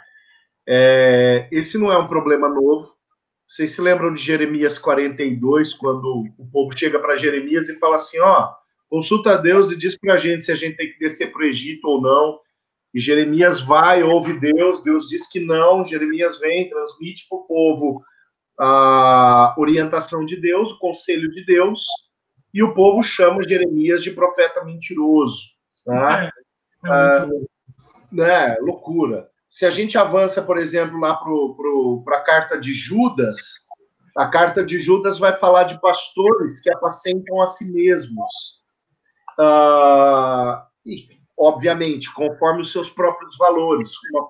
É, esse não é um problema novo. Vocês se lembram de Jeremias 42, quando o povo chega para Jeremias e fala assim: ó, consulta a Deus e diz para a gente se a gente tem que descer para o Egito ou não. E Jeremias vai, ouve Deus, Deus diz que não, Jeremias vem, transmite para o povo a orientação de Deus, o conselho de Deus, e o povo chama Jeremias de profeta mentiroso. Tá? É, é ah, né, loucura. Se a gente avança, por exemplo, lá para a carta de Judas, a carta de Judas vai falar de pastores que apacentam a si mesmos. Uh, e obviamente, conforme os seus próprios valores. Uma,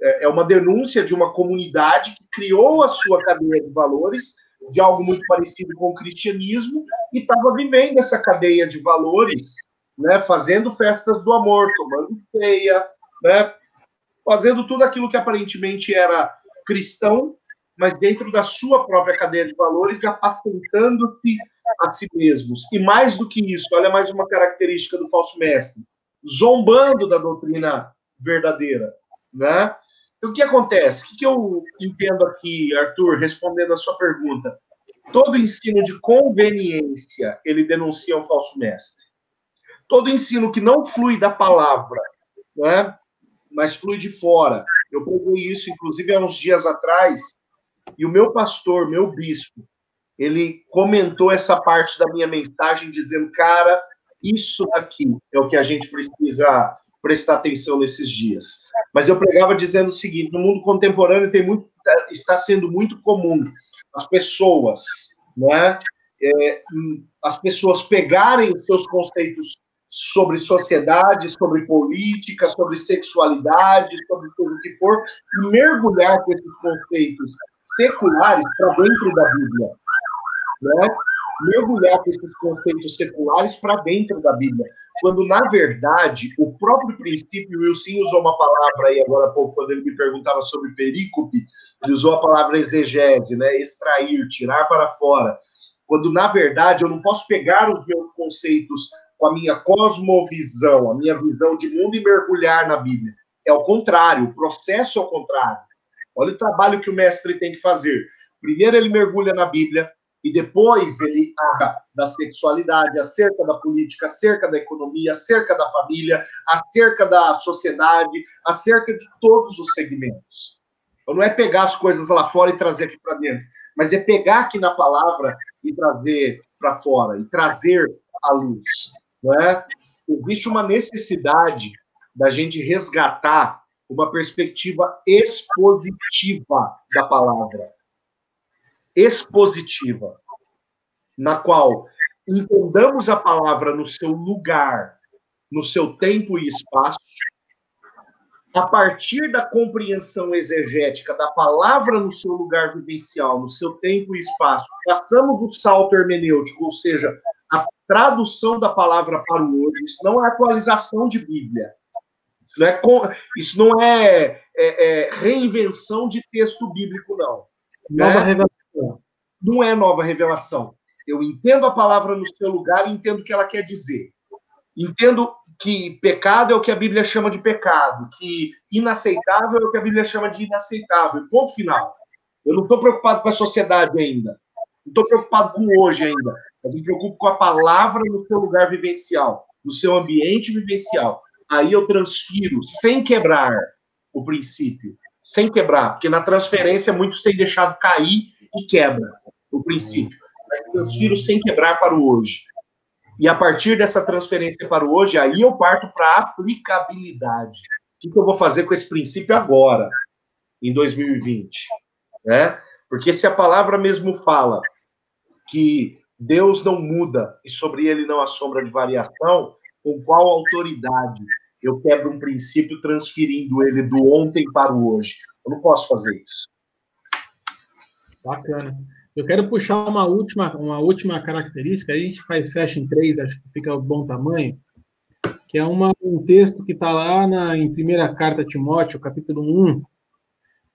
é, é uma denúncia de uma comunidade que criou a sua cadeia de valores de algo muito parecido com o cristianismo e estava vivendo essa cadeia de valores, né, fazendo festas do amor, tomando ceia, né, fazendo tudo aquilo que aparentemente era cristão, mas dentro da sua própria cadeia de valores, apacentando-se a si mesmos. E mais do que isso, olha mais uma característica do falso mestre zombando da doutrina verdadeira, né? Então, o que acontece? O que eu entendo aqui, Arthur, respondendo a sua pergunta? Todo ensino de conveniência, ele denuncia um falso mestre. Todo ensino que não flui da palavra, né? mas flui de fora. Eu peguei isso, inclusive, há uns dias atrás, e o meu pastor, meu bispo, ele comentou essa parte da minha mensagem, dizendo, cara, isso daqui é o que a gente precisa prestar atenção nesses dias. Mas eu pregava dizendo o seguinte: no mundo contemporâneo tem muito, está sendo muito comum as pessoas, né, é, as pessoas pegarem os seus conceitos sobre sociedade, sobre política, sobre sexualidade, sobre tudo o que for, e mergulhar com esses conceitos seculares para dentro da Bíblia, né? mergulhar esses conceitos seculares para dentro da Bíblia, quando na verdade o próprio princípio, o Wilson usou uma palavra aí agora há pouco, quando ele me perguntava sobre perícope, ele usou a palavra exegese, né? Extrair, tirar para fora. Quando na verdade eu não posso pegar os meus conceitos com a minha cosmovisão, a minha visão de mundo e mergulhar na Bíblia. É o contrário, o processo é o contrário. Olha o trabalho que o mestre tem que fazer. Primeiro ele mergulha na Bíblia, e depois ele fala da sexualidade, acerca da política, acerca da economia, acerca da família, acerca da sociedade, acerca de todos os segmentos. Então não é pegar as coisas lá fora e trazer aqui para dentro. mas é pegar aqui na palavra e trazer para fora, e trazer à luz. Não é? Existe uma necessidade da gente resgatar uma perspectiva expositiva da palavra. Expositiva. Na qual entendamos a palavra no seu lugar, no seu tempo e espaço, a partir da compreensão exegética da palavra no seu lugar vivencial, no seu tempo e espaço, passamos do salto hermenêutico, ou seja, a tradução da palavra para o hoje, isso não é atualização de Bíblia. Isso não é, isso não é, é, é reinvenção de texto bíblico, não. Nova né? Revelação. Não é nova revelação. Eu entendo a palavra no seu lugar e entendo o que ela quer dizer. Entendo que pecado é o que a Bíblia chama de pecado, que inaceitável é o que a Bíblia chama de inaceitável. Ponto final. Eu não estou preocupado com a sociedade ainda. Não estou preocupado com hoje ainda. Eu me preocupo com a palavra no seu lugar vivencial, no seu ambiente vivencial. Aí eu transfiro sem quebrar o princípio, sem quebrar, porque na transferência muitos têm deixado cair e quebra o princípio. Mas transfiro sem quebrar para o hoje. E a partir dessa transferência para o hoje, aí eu parto para a aplicabilidade. O que eu vou fazer com esse princípio agora, em 2020? Né? Porque se a palavra mesmo fala que Deus não muda e sobre ele não há sombra de variação, com qual autoridade eu quebro um princípio transferindo ele do ontem para o hoje? Eu não posso fazer isso. Bacana. Eu quero puxar uma última, uma última característica, a gente faz fecha em três, acho que fica bom tamanho, que é uma, um texto que está lá na, em primeira carta a Timóteo, capítulo 1,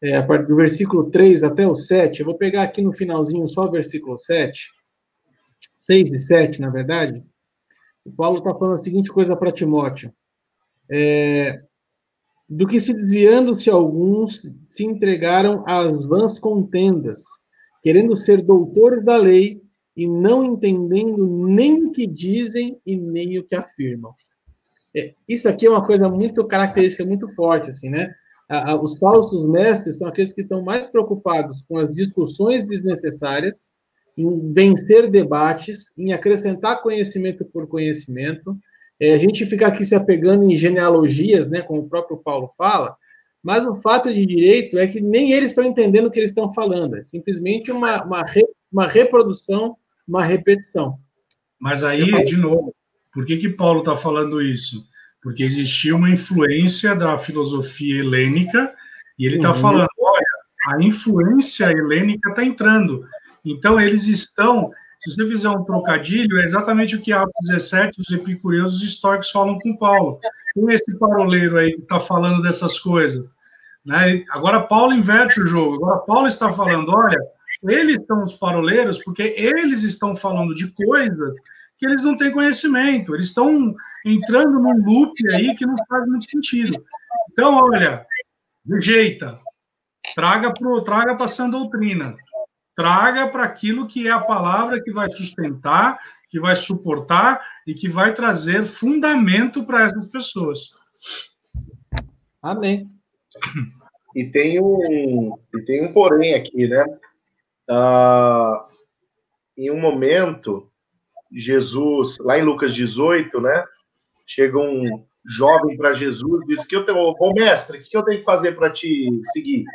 é, a partir do versículo 3 até o 7. Eu vou pegar aqui no finalzinho só o versículo 7, 6 e 7, na verdade. O Paulo está falando a seguinte coisa para Timóteo. É, do que se desviando-se alguns se entregaram às vãs contendas, querendo ser doutores da lei e não entendendo nem o que dizem e nem o que afirmam. É, isso aqui é uma coisa muito característica, muito forte, assim, né? os falsos mestres são aqueles que estão mais preocupados com as discussões desnecessárias, em vencer debates, em acrescentar conhecimento por conhecimento. É, a gente fica aqui se apegando em genealogias, né, como o próprio Paulo fala, mas o fato de direito é que nem eles estão entendendo o que eles estão falando. É simplesmente uma, uma, re, uma reprodução, uma repetição. Mas aí, de novo, por que, que Paulo está falando isso? Porque existia uma influência da filosofia helênica, e ele está uhum. falando: olha, a influência helênica está entrando. Então, eles estão. Se você fizer um trocadilho, é exatamente o que Atos 17, os epicureus, os históricos falam com Paulo. Tem esse paroleiro aí que está falando dessas coisas. Né? Agora Paulo inverte o jogo. Agora Paulo está falando, olha, eles são os paroleiros porque eles estão falando de coisas que eles não têm conhecimento. Eles estão entrando num loop aí que não faz muito sentido. Então, olha, rejeita. Traga para traga a sã doutrina. Traga para aquilo que é a palavra que vai sustentar, que vai suportar e que vai trazer fundamento para essas pessoas. Amém. E tem um, e tem um porém aqui, né? Ah, em um momento, Jesus, lá em Lucas 18, né? Chega um jovem para Jesus e diz que eu tenho, bom mestre, o que eu tenho que fazer para te seguir?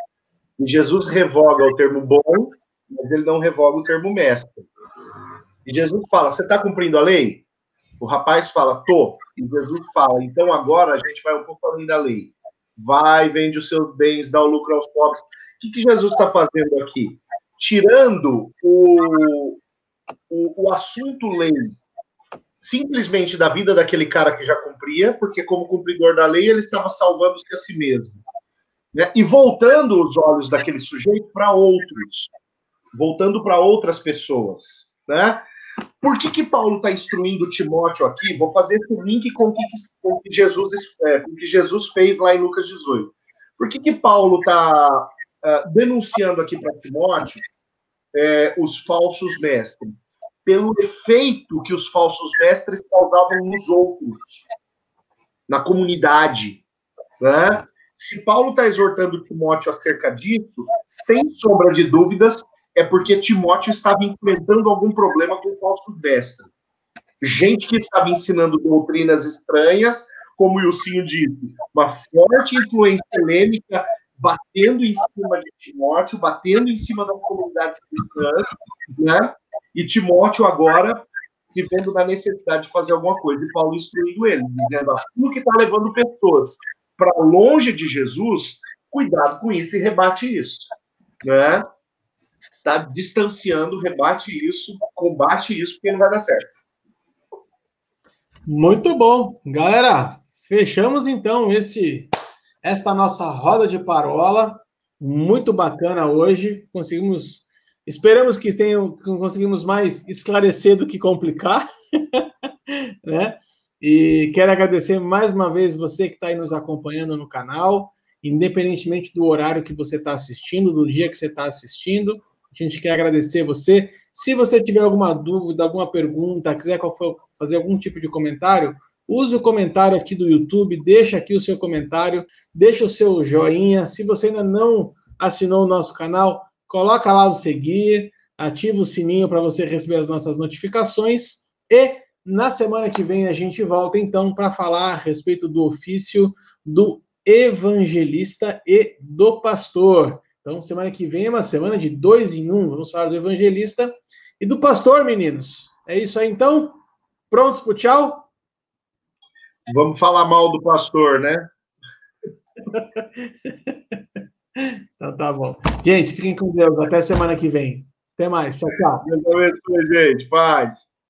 E Jesus revoga o termo bom, mas ele não revoga o termo mestre. E Jesus fala: Você está cumprindo a lei? O rapaz fala: Tô. E Jesus fala: Então agora a gente vai um pouco além da lei vai, vende os seus bens, dá o lucro aos pobres. O que, que Jesus está fazendo aqui? Tirando o, o, o assunto lei simplesmente da vida daquele cara que já cumpria, porque como cumpridor da lei ele estava salvando-se a si mesmo. Né? E voltando os olhos daquele sujeito para outros, voltando para outras pessoas. Né? Por que, que Paulo está instruindo Timóteo aqui? Vou fazer esse link com o que, com que, Jesus, é, com que Jesus fez lá em Lucas 18. Por que, que Paulo está uh, denunciando aqui para Timóteo é, os falsos mestres? Pelo efeito que os falsos mestres causavam nos outros, na comunidade. Né? Se Paulo está exortando Timóteo acerca disso, sem sombra de dúvidas, é porque Timóteo estava enfrentando algum problema com falsos mestres. Gente que estava ensinando doutrinas estranhas, como o Ilcinho disse, uma forte influência helênica batendo em cima de Timóteo, batendo em cima das comunidades cristãs, né? E Timóteo agora se vendo na necessidade de fazer alguma coisa. E Paulo instruindo ele, dizendo: aquilo que está levando pessoas para longe de Jesus, cuidado com isso e rebate isso. Né? Está distanciando, rebate isso, combate isso, porque não vai dar certo. Muito bom. Galera, fechamos então esse esta nossa roda de parola. Muito bacana hoje. Conseguimos Esperamos que tenham, que conseguimos mais esclarecer do que complicar, né? E quero agradecer mais uma vez você que está aí nos acompanhando no canal, independentemente do horário que você está assistindo, do dia que você está assistindo. A gente quer agradecer você. Se você tiver alguma dúvida, alguma pergunta, quiser fazer algum tipo de comentário, use o comentário aqui do YouTube, deixa aqui o seu comentário, deixa o seu joinha. Se você ainda não assinou o nosso canal, coloca lá o seguir, ativa o sininho para você receber as nossas notificações e na semana que vem a gente volta então para falar a respeito do ofício do evangelista e do pastor. Então, semana que vem é uma semana de dois em um. Vamos falar do evangelista e do pastor, meninos. É isso aí, então? Prontos para tchau? Vamos falar mal do pastor, né? Então tá bom. Gente, fiquem com Deus. Até semana que vem. Até mais. Tchau, tchau. Deus abençoe, gente. Paz.